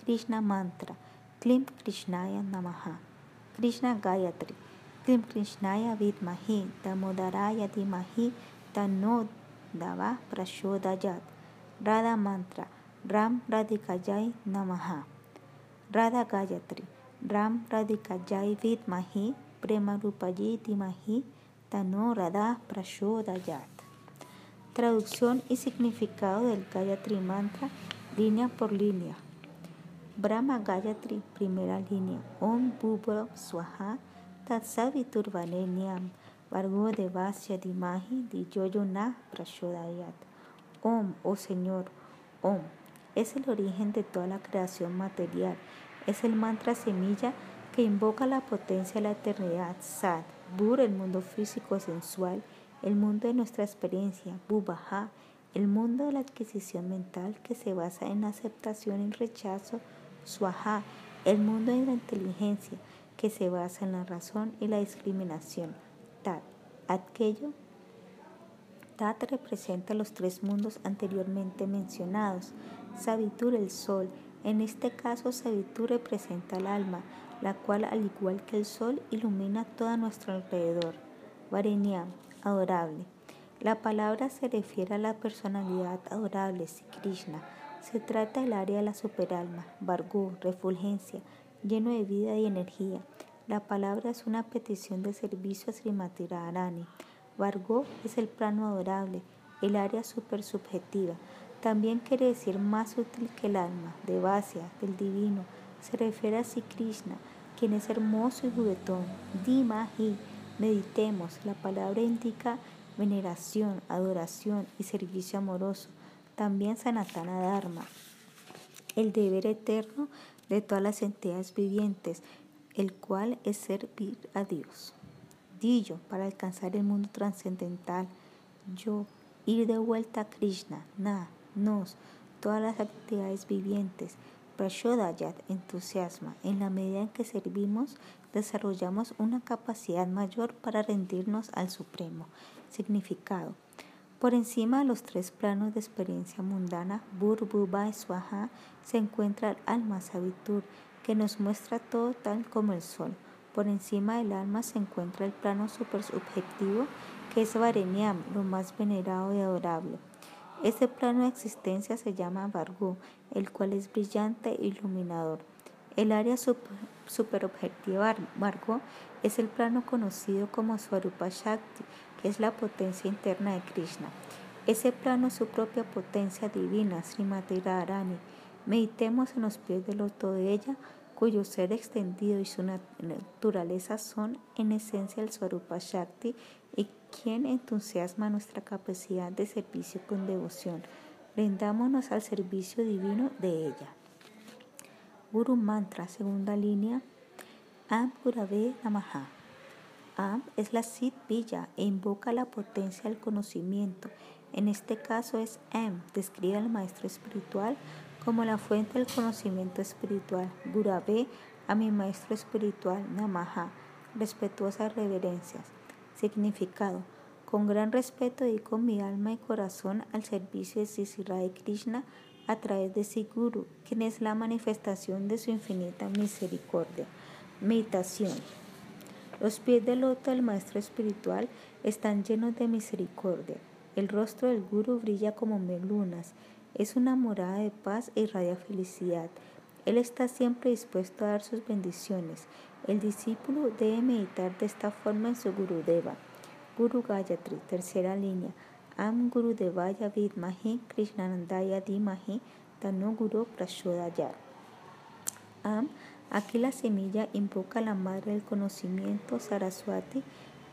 Krishna Mantra. Klim Krishnaya Namaha. Krishna Gayatri. Klim Krishnaya Vidmahi Damodaraya Dimahi Tanu Dava Prashodayat. Radha Mantra. Ram Radhikajai Namaha. Radha Gayatri. Ram Radhikajai Vidmahi Prema Rupayi Dimahi Tano Radha Prashodayat. Traducción y significado del Gayatri Mantra, línea por línea. Brahma Gayatri, primera línea. Om Bhubra Swaha Tatsaviturvaneniam Vargo Devasya Dimahi Diyoyona Prashodayat. Om, oh Señor, Om, es el origen de toda la creación material es el mantra semilla que invoca la potencia de la eternidad, Sat, Bur, el mundo físico sensual, el mundo de nuestra experiencia, Bubaha, el mundo de la adquisición mental que se basa en aceptación y rechazo, Swaha, el mundo de la inteligencia que se basa en la razón y la discriminación, Tat, aquello. Tat representa los tres mundos anteriormente mencionados, Sabitur, el sol, en este caso, Sabitu representa al alma, la cual, al igual que el sol, ilumina todo nuestro alrededor. Varenya, adorable. La palabra se refiere a la personalidad adorable, si Krishna. Se trata del área de la superalma, Vargu, refulgencia, lleno de vida y energía. La palabra es una petición de servicio a Srimati Radharani. Vargo es el plano adorable, el área supersubjetiva. También quiere decir más útil que el alma, Devasya, del divino. Se refiere a Sri Krishna, quien es hermoso y juguetón. Dimahi, meditemos. La palabra indica veneración, adoración y servicio amoroso. También Sanatana Dharma, el deber eterno de todas las entidades vivientes, el cual es servir a Dios. Dillo, para alcanzar el mundo trascendental. Yo, ir de vuelta a Krishna. Na, nos, todas las actividades vivientes. Prashodayat entusiasma. En la medida en que servimos, desarrollamos una capacidad mayor para rendirnos al Supremo. Significado. Por encima de los tres planos de experiencia mundana, Burbuba y Swaha, se encuentra el alma Sabitur, que nos muestra todo tal como el sol. Por encima del alma se encuentra el plano supersubjetivo, que es Vareniam, lo más venerado y adorable. Este plano de existencia se llama Vargu, el cual es brillante e iluminador. El área superobjetiva Vargu es el plano conocido como Swarupa Shakti, que es la potencia interna de Krishna. Ese plano es su propia potencia divina, Srimati Radharani. Meditemos en los pies del loto de ella, cuyo ser extendido y su naturaleza son en esencia el Swarupa Shakti quien entusiasma nuestra capacidad de servicio con devoción. Rendámonos al servicio divino de ella. Guru Mantra, segunda línea. Am Gurave Namaha. Am es la Sid Villa e invoca la potencia del conocimiento. En este caso es Am, describe al maestro espiritual como la fuente del conocimiento espiritual. Gurave, a mi maestro espiritual, Namaha, respetuosas reverencias. Significado. Con gran respeto dedico mi alma y corazón al servicio de Sisirai Krishna a través de Siguru, quien es la manifestación de su infinita misericordia. Meditación. Los pies del loto del maestro espiritual están llenos de misericordia. El rostro del Guru brilla como mil lunas. Es una morada de paz e irradia felicidad. Él está siempre dispuesto a dar sus bendiciones. El discípulo debe meditar de esta forma en su Gurudeva. Guru Gayatri, tercera línea. Am Guru Devaya Vidmahi Krishnanandaya Dimahi Tanu Guru Prashodayar. Am, aquí la semilla invoca a la madre del conocimiento Saraswati,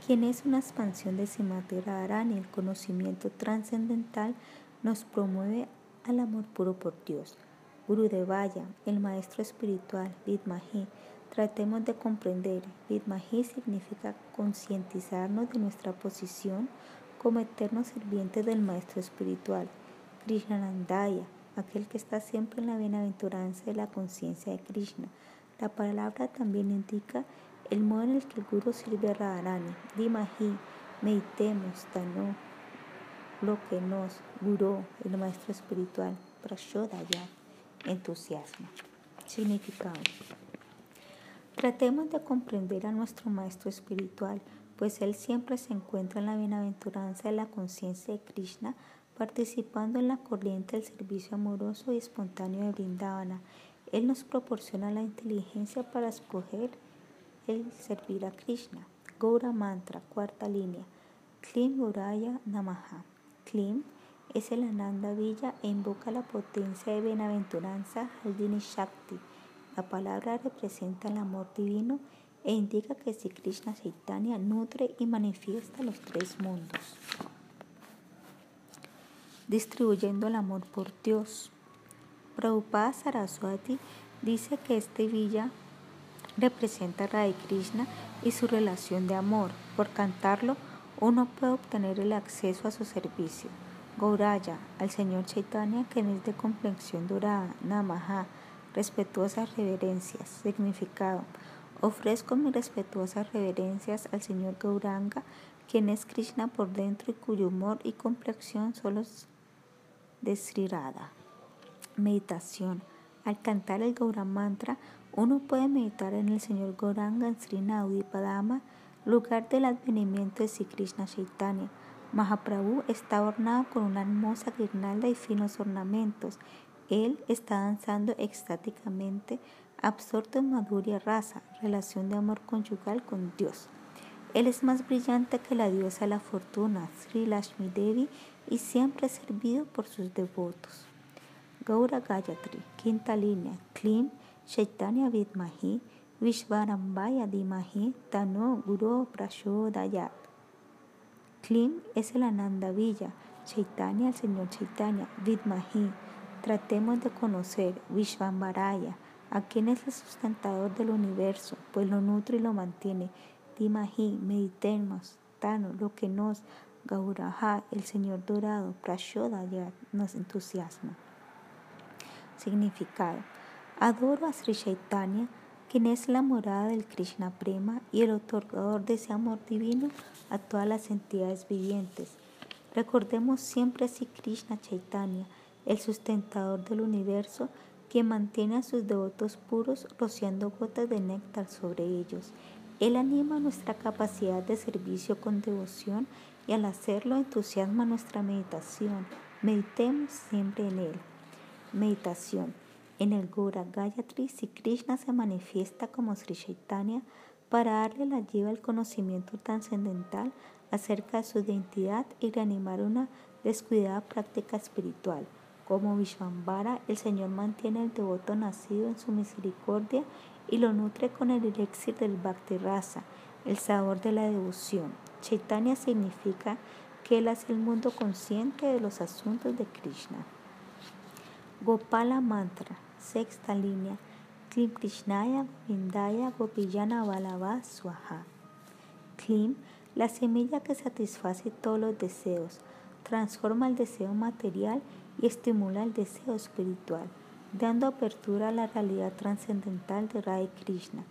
quien es una expansión de Simati Radharani. El conocimiento trascendental nos promueve al amor puro por Dios. Guru Devaya, el maestro espiritual Vidmahi, Tratemos de comprender. Vidmahi significa concientizarnos de nuestra posición como eternos sirvientes del Maestro Espiritual. Krishnanandaya, aquel que está siempre en la bienaventuranza de la conciencia de Krishna. La palabra también indica el modo en el que el Guru sirve a Radharani. Dimahi, meditemos, Tanu, lo que nos, Guru, el Maestro Espiritual, Prashodaya, entusiasmo. Significado. Tratemos de comprender a nuestro Maestro Espiritual, pues Él siempre se encuentra en la bienaventuranza de la conciencia de Krishna, participando en la corriente del servicio amoroso y espontáneo de Brindavana. Él nos proporciona la inteligencia para escoger el servir a Krishna. Gaura Mantra, cuarta línea. Klim Guraya Namaha. Klim es el Ananda Villa e invoca la potencia de bienaventuranza Haldini Shakti la palabra representa el amor divino e indica que si Krishna Chaitanya nutre y manifiesta los tres mundos, distribuyendo el amor por Dios. Prabhupada Saraswati dice que este villa representa a Radha Krishna y su relación de amor. Por cantarlo, uno puede obtener el acceso a su servicio. Gauraya, al Señor Chaitanya, que es de complexión dorada, Namaha, Respetuosas reverencias. Significado. Ofrezco mis respetuosas reverencias al Señor Gauranga, quien es Krishna por dentro y cuyo humor y complexión son los de Sri Meditación. Al cantar el Gaura Mantra, uno puede meditar en el Señor Gauranga en Sri Padama, lugar del advenimiento de Sri Krishna Chaitanya. Mahaprabhu está ornado con una hermosa guirnalda y finos ornamentos. Él está danzando extáticamente, absorto en Madhurya Rasa, relación de amor conyugal con Dios. Él es más brillante que la diosa la fortuna, Sri Lashmi Devi, y siempre servido por sus devotos. Gaura Gayatri, quinta línea, Klim, Chaitanya Vidmahi, Vishvarambaya Dimahi, Tano Guru Prashodayat. Klim es el Ananda Villa, Chaitanya el Señor Chaitanya, Vidmahi, Tratemos de conocer Vishvambaraya, a quien es el sustentador del universo, pues lo nutre y lo mantiene. Dimahi, meditemos, Tano, lo que nos, Gauraha, el Señor dorado, Prashodaya, nos entusiasma. Significado. Adoro a Sri Chaitanya, quien es la morada del Krishna Prema y el otorgador de ese amor divino a todas las entidades vivientes. Recordemos siempre a Sri Krishna Chaitanya, el sustentador del universo, que mantiene a sus devotos puros rociando gotas de néctar sobre ellos. Él anima nuestra capacidad de servicio con devoción y al hacerlo entusiasma nuestra meditación. Meditemos siempre en Él. Meditación. En el Gura Gayatri, si Krishna se manifiesta como Sri Chaitanya para darle la lleva al conocimiento trascendental acerca de su identidad y reanimar una descuidada práctica espiritual. Como Vishvambara, el Señor mantiene al devoto nacido en su misericordia y lo nutre con el elixir del Bhakti Rasa, el sabor de la devoción. Chaitanya significa que Él hace el mundo consciente de los asuntos de Krishna. Gopala Mantra, sexta línea. Klim Krishnaya Vindaya Gopiyana Balava Swaha. Klim, la semilla que satisface todos los deseos, transforma el deseo material y estimula el deseo espiritual, dando apertura a la realidad trascendental de Rai Krishna.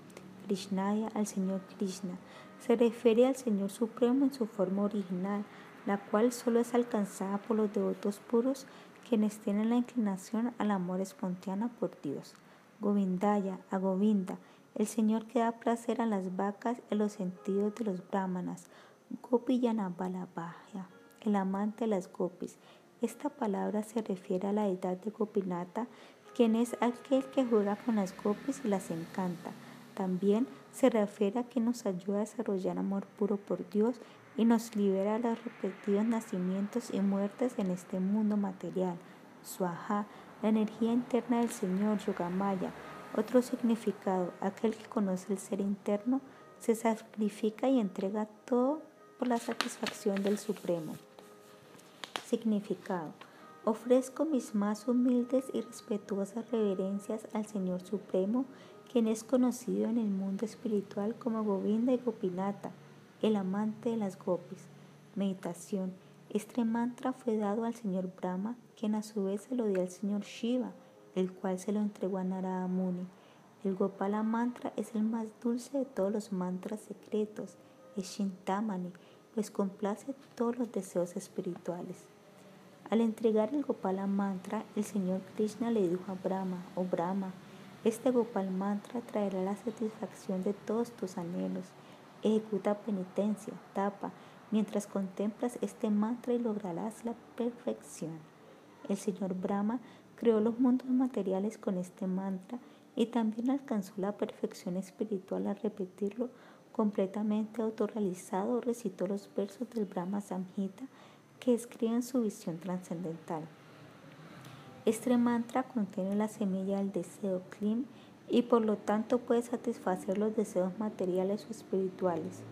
Krishnaya al Señor Krishna se refiere al Señor Supremo en su forma original, la cual solo es alcanzada por los devotos puros quienes tienen la inclinación al amor espontáneo por Dios. Govindaya, a Govinda, el Señor que da placer a las vacas en los sentidos de los brahmanas. Gopiyana Balabhaya, el amante de las gopis, esta palabra se refiere a la edad de Gopinata, quien es aquel que juega con las gopis y las encanta. También se refiere a quien nos ayuda a desarrollar amor puro por Dios y nos libera de los repetidos nacimientos y muertes en este mundo material. Swaha, la energía interna del Señor Yogamaya. Otro significado, aquel que conoce el ser interno, se sacrifica y entrega todo por la satisfacción del Supremo. Significado. Ofrezco mis más humildes y respetuosas reverencias al Señor Supremo, quien es conocido en el mundo espiritual como Govinda y Gopinata, el amante de las gopis. Meditación. Este mantra fue dado al Señor Brahma, quien a su vez se lo dio al Señor Shiva, el cual se lo entregó a Narada Muni. El Gopala mantra es el más dulce de todos los mantras secretos, es Shintamani, pues complace todos los deseos espirituales. Al entregar el Gopala Mantra, el Señor Krishna le dijo a Brahma, oh Brahma, este Gopal Mantra traerá la satisfacción de todos tus anhelos. Ejecuta penitencia, tapa, mientras contemplas este mantra y lograrás la perfección. El Señor Brahma creó los mundos materiales con este mantra y también alcanzó la perfección espiritual al repetirlo completamente autorrealizado, recitó los versos del Brahma Samhita que escriben su visión trascendental. Este mantra contiene la semilla del deseo Klim y por lo tanto puede satisfacer los deseos materiales o espirituales.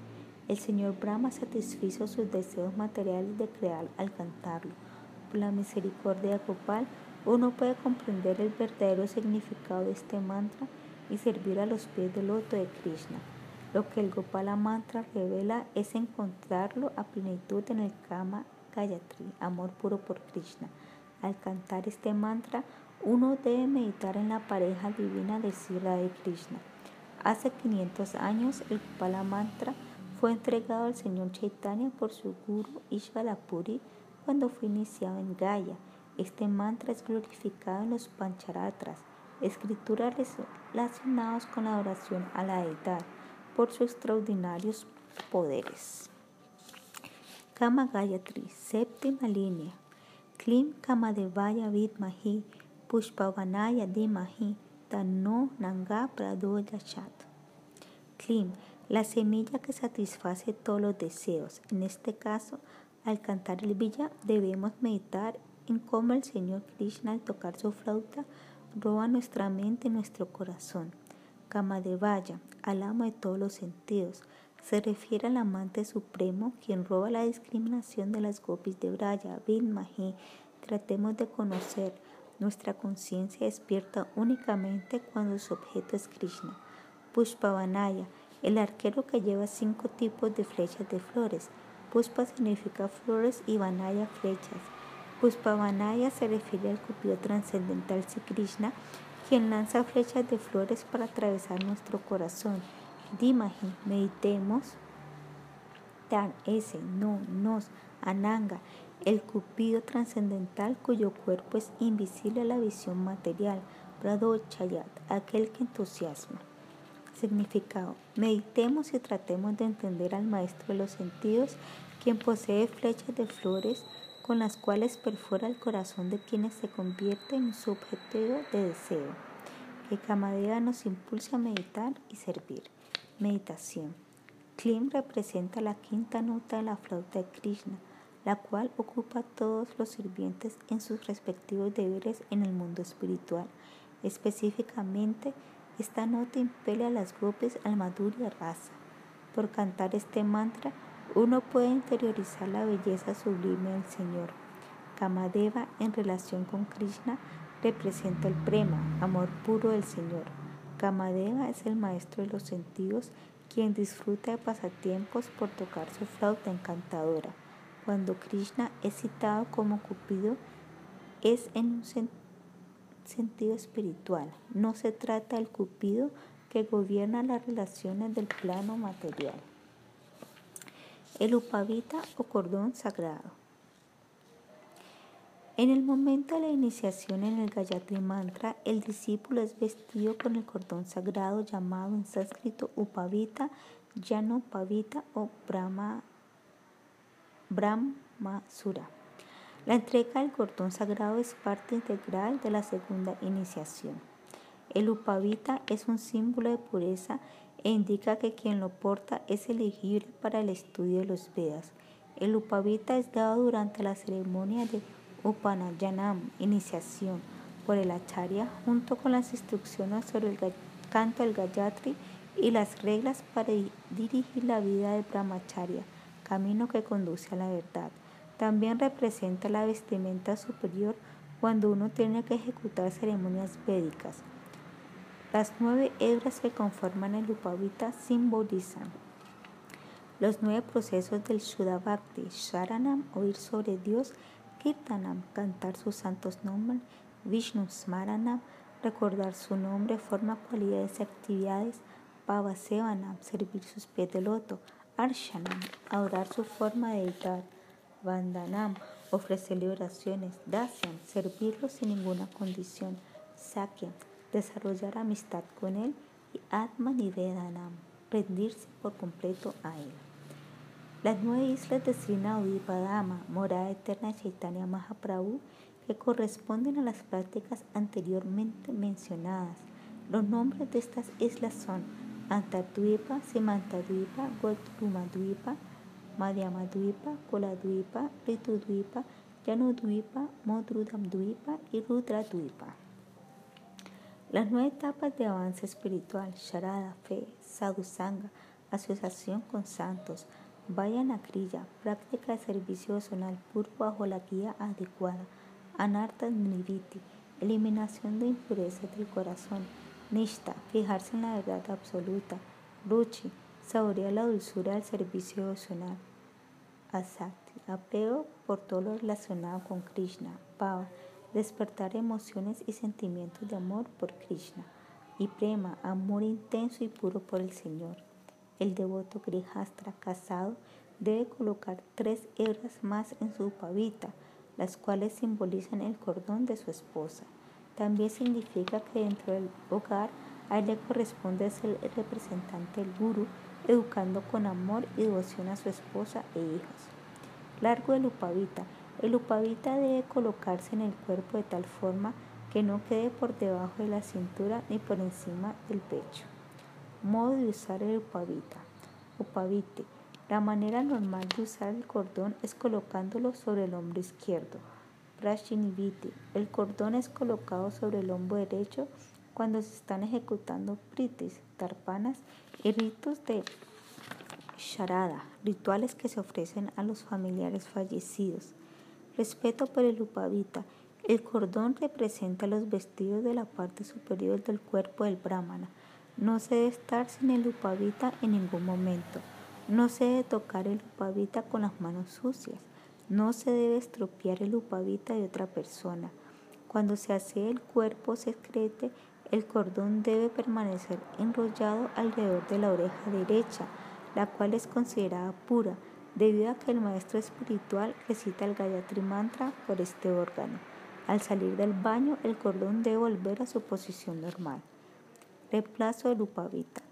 El señor Brahma satisfizo sus deseos materiales de crear al cantarlo. Por la misericordia de Gopal, uno puede comprender el verdadero significado de este mantra y servir a los pies del loto de Krishna. Lo que el Gopala mantra revela es encontrarlo a plenitud en el Kama Gayatri, amor puro por Krishna. Al cantar este mantra, uno debe meditar en la pareja divina de Sira y Krishna. Hace 500 años, el Pala Mantra fue entregado al Señor Chaitanya por su guru Ishvalapuri cuando fue iniciado en Gaya. Este mantra es glorificado en los Pancharatras, escrituras relacionadas con la oración a la deidad, por sus extraordinarios poderes. Kama Gayatri, séptima línea. Klim Kamadevaya Vidmahi, Pushpavanaya Dimahi, Tano Nanga Pradoyachat. Klim, la semilla que satisface todos los deseos. En este caso, al cantar el villa, debemos meditar en cómo el Señor Krishna, al tocar su flauta, roba nuestra mente y nuestro corazón. Kamadevaya, al amo de todos los sentidos se refiere al amante supremo quien roba la discriminación de las gopis de Braya, Mahi. Tratemos de conocer. Nuestra conciencia despierta únicamente cuando su objeto es Krishna. Pushpavanaya, el arquero que lleva cinco tipos de flechas de flores. Pushpa significa flores y Vanaya flechas. Pushpavanaya se refiere al cupido trascendental Sri Krishna, quien lanza flechas de flores para atravesar nuestro corazón. Dimahi, meditemos Tan, ese, no, nos, ananga, el cupido trascendental cuyo cuerpo es invisible a la visión material, Prado Chayat, aquel que entusiasma. Significado. Meditemos y tratemos de entender al maestro de los sentidos, quien posee flechas de flores con las cuales perfora el corazón de quienes se convierten en su objetivo de deseo. Que Kamadeva nos impulse a meditar y servir. Meditación. Klim representa la quinta nota de la flauta de Krishna, la cual ocupa a todos los sirvientes en sus respectivos deberes en el mundo espiritual. Específicamente, esta nota impele a las gopis al madhurya rasa. Por cantar este mantra, uno puede interiorizar la belleza sublime del Señor. Kamadeva en relación con Krishna representa el prema, amor puro del Señor. Kamadeva es el maestro de los sentidos quien disfruta de pasatiempos por tocar su flauta encantadora. Cuando Krishna es citado como Cupido, es en un sentido espiritual. No se trata del cupido que gobierna las relaciones del plano material. El upavita o cordón sagrado. En el momento de la iniciación en el Gayatri Mantra, el discípulo es vestido con el cordón sagrado llamado en sánscrito upavita, Pavita o Brahma, Brahmasura. La entrega del cordón sagrado es parte integral de la segunda iniciación. El upavita es un símbolo de pureza e indica que quien lo porta es elegible para el estudio de los Vedas. El upavita es dado durante la ceremonia de Upanayanam, iniciación, por el acharya, junto con las instrucciones sobre el canto del Gayatri y las reglas para dirigir la vida del Brahmacharya, camino que conduce a la verdad. También representa la vestimenta superior cuando uno tiene que ejecutar ceremonias védicas. Las nueve hebras que conforman el Upavita simbolizan los nueve procesos del Shuddha Bhakti, Sharanam, oír sobre Dios, Kirtanam, cantar sus santos nombres, Vishnu Smaranam, recordar su nombre, forma, cualidades y actividades, Pavasevanam, servir sus pies de loto, Arshanam, adorar su forma de editar, Vandanam, ofrecerle oraciones, Dasyam, servirlo sin ninguna condición, Sakyam, desarrollar amistad con él y Atman y Vedanam, rendirse por completo a él. Las nueve islas de Padama, morada eterna de Chaitanya Mahaprabhu, que corresponden a las prácticas anteriormente mencionadas. Los nombres de estas islas son Antadvipa, Simantadvipa, Gotrumadvipa, Madhyamadvipa, Koladvipa, Ritudvipa, Yanudvipa, Modrudamdvipa y Rudradvipa. Las nueve etapas de avance espiritual, Sharada, fe, sadhusanga, asociación con santos, Kriya, práctica de servicio personal puro bajo la guía adecuada, Anarta Niriti, eliminación de impurezas del corazón, Nishta, fijarse en la verdad absoluta, Ruchi, saborear la dulzura del servicio devocional. Asakti, apego por todo lo relacionado con Krishna. Pava, despertar emociones y sentimientos de amor por Krishna. Y prema, amor intenso y puro por el Señor. El devoto Grihastra casado debe colocar tres hebras más en su pavita, las cuales simbolizan el cordón de su esposa. También significa que dentro del hogar a él le corresponde ser el representante del guru educando con amor y devoción a su esposa e hijos. Largo del upavita. El upavita debe colocarse en el cuerpo de tal forma que no quede por debajo de la cintura ni por encima del pecho. Modo de usar el upavita. Upavite. La manera normal de usar el cordón es colocándolo sobre el hombro izquierdo. Prashinivite. El cordón es colocado sobre el hombro derecho cuando se están ejecutando pritis, tarpanas y ritos de charada, rituales que se ofrecen a los familiares fallecidos. Respeto por el upavita. El cordón representa los vestidos de la parte superior del cuerpo del brahmana. No se debe estar sin el upavita en ningún momento. No se debe tocar el upavita con las manos sucias. No se debe estropear el upavita de otra persona. Cuando se hace el cuerpo secrete, el cordón debe permanecer enrollado alrededor de la oreja derecha, la cual es considerada pura. Debido a que el maestro espiritual recita el Gayatri Mantra por este órgano. Al salir del baño, el cordón debe volver a su posición normal. Reemplazo del upavita.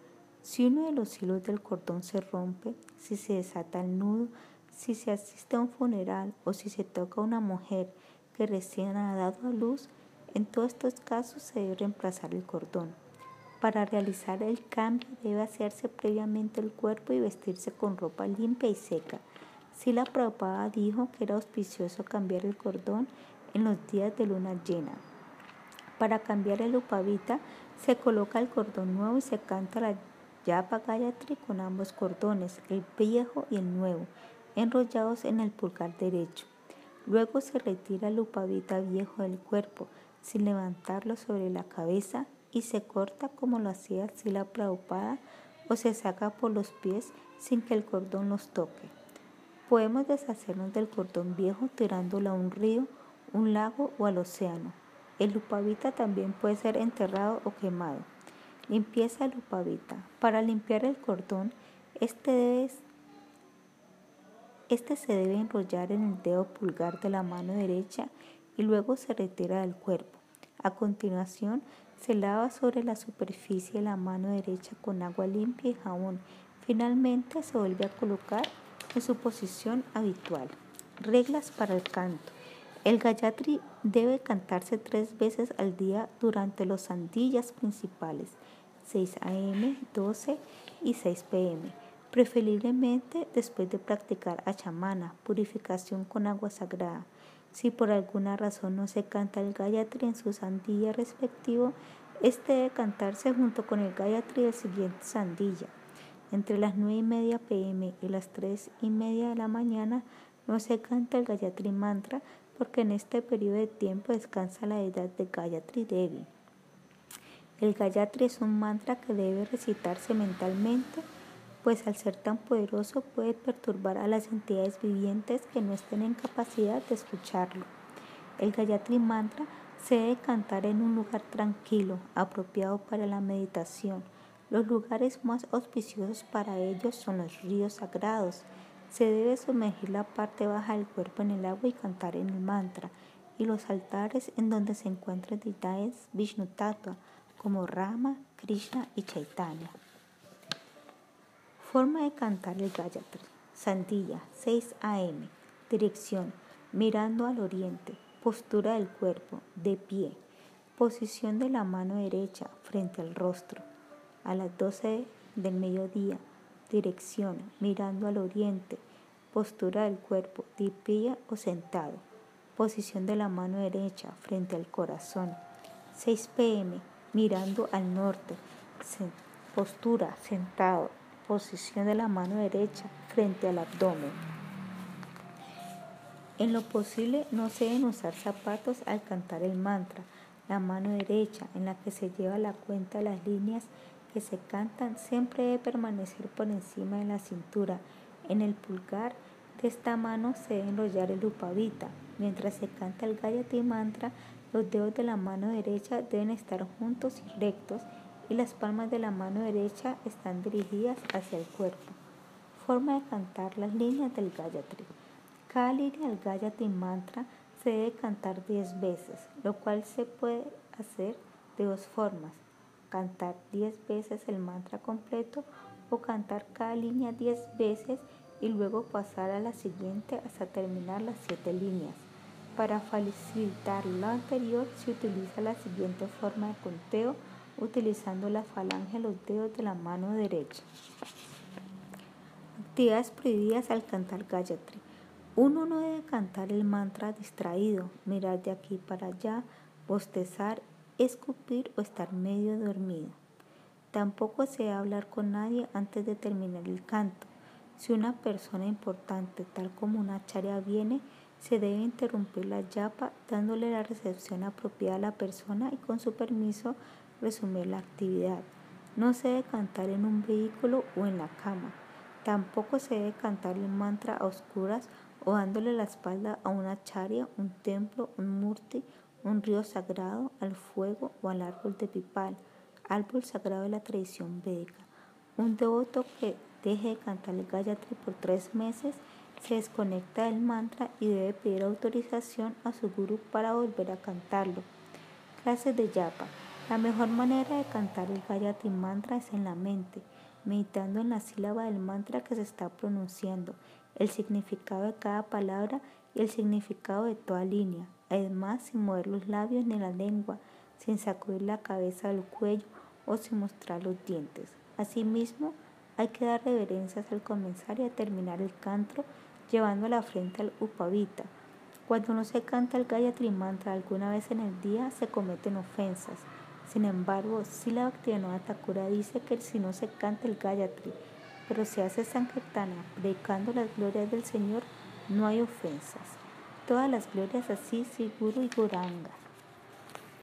Si uno de los hilos del cordón se rompe, si se desata el nudo, si se asiste a un funeral o si se toca a una mujer que recién ha dado a luz, en todos estos casos se debe reemplazar el cordón. Para realizar el cambio debe hacerse previamente el cuerpo y vestirse con ropa limpia y seca. Si la Prabhupada dijo que era auspicioso cambiar el cordón en los días de luna llena. Para cambiar el upavita se coloca el cordón nuevo y se canta la Yapa Gayatri con ambos cordones, el viejo y el nuevo, enrollados en el pulgar derecho. Luego se retira el upavita viejo del cuerpo, sin levantarlo sobre la cabeza, y se corta como lo hacía Sila Prabhupada o se saca por los pies sin que el cordón los toque. Podemos deshacernos del cordón viejo tirándolo a un río, un lago o al océano. El upavita también puede ser enterrado o quemado. Limpieza del upavita. Para limpiar el cordón, este, este se debe enrollar en el dedo pulgar de la mano derecha y luego se retira del cuerpo. A continuación, se lava sobre la superficie la mano derecha con agua limpia y jabón. Finalmente se vuelve a colocar en su posición habitual. Reglas para el canto. El Gayatri debe cantarse tres veces al día durante los sandillas principales, 6 a.m., 12 y 6 p.m., preferiblemente después de practicar achamana, purificación con agua sagrada. Si por alguna razón no se canta el Gayatri en su sandilla respectivo, este debe cantarse junto con el Gayatri del siguiente sandilla. Entre las 9 y media pm y las 3 y media de la mañana no se canta el Gayatri Mantra porque en este periodo de tiempo descansa la edad de Gayatri Devi. El Gayatri es un mantra que debe recitarse mentalmente pues al ser tan poderoso puede perturbar a las entidades vivientes que no estén en capacidad de escucharlo. El Gayatri Mantra se debe cantar en un lugar tranquilo, apropiado para la meditación. Los lugares más auspiciosos para ellos son los ríos sagrados. Se debe sumergir la parte baja del cuerpo en el agua y cantar en el mantra, y los altares en donde se encuentran deidades Vishnu Tattva, como Rama, Krishna y Chaitanya. Forma de cantar el Gayatri. Sandilla, 6 a.m. Dirección, mirando al oriente. Postura del cuerpo, de pie. Posición de la mano derecha frente al rostro. A las 12 del mediodía. Dirección, mirando al oriente. Postura del cuerpo, de pie o sentado. Posición de la mano derecha frente al corazón. 6 pm, mirando al norte. Postura, sentado posición de la mano derecha frente al abdomen. En lo posible no se deben usar zapatos al cantar el mantra. La mano derecha en la que se lleva la cuenta de las líneas que se cantan siempre debe permanecer por encima de la cintura. En el pulgar de esta mano se debe enrollar el upavita. Mientras se canta el Gayatri Mantra, los dedos de la mano derecha deben estar juntos y rectos y las palmas de la mano derecha están dirigidas hacia el cuerpo. Forma de cantar las líneas del Gayatri. Cada línea del Gayatri Mantra se debe cantar 10 veces, lo cual se puede hacer de dos formas. Cantar 10 veces el mantra completo o cantar cada línea 10 veces y luego pasar a la siguiente hasta terminar las 7 líneas. Para facilitar lo anterior se utiliza la siguiente forma de conteo utilizando la falange de los dedos de la mano derecha. Actividades prohibidas al cantar Gayatri. Uno no debe cantar el mantra distraído, mirar de aquí para allá, bostezar, escupir o estar medio dormido. Tampoco se debe hablar con nadie antes de terminar el canto. Si una persona importante, tal como una charia, viene, se debe interrumpir la yapa dándole la recepción apropiada a la persona y con su permiso resumir la actividad. No se debe cantar en un vehículo o en la cama. Tampoco se debe cantar el mantra a oscuras o dándole la espalda a una charia, un templo, un murti, un río sagrado, al fuego o al árbol de pipal, árbol sagrado de la tradición védica. Un devoto que deje de cantar el Gayatri por tres meses se desconecta del mantra y debe pedir autorización a su guru para volver a cantarlo. Clases de yapa. La mejor manera de cantar el Gayatri Mantra es en la mente, meditando en la sílaba del mantra que se está pronunciando, el significado de cada palabra y el significado de toda línea. Además, sin mover los labios ni la lengua, sin sacudir la cabeza del cuello o sin mostrar los dientes. Asimismo, hay que dar reverencias al comenzar y a terminar el canto, llevando la frente al upavita. Cuando no se canta el Gayatri Mantra alguna vez en el día, se cometen ofensas. Sin embargo, la Bhaktivinoda Thakura dice que si no se canta el Gayatri, pero se hace Sankirtana predicando las glorias del Señor, no hay ofensas. Todas las glorias así, Siguru y Guranga.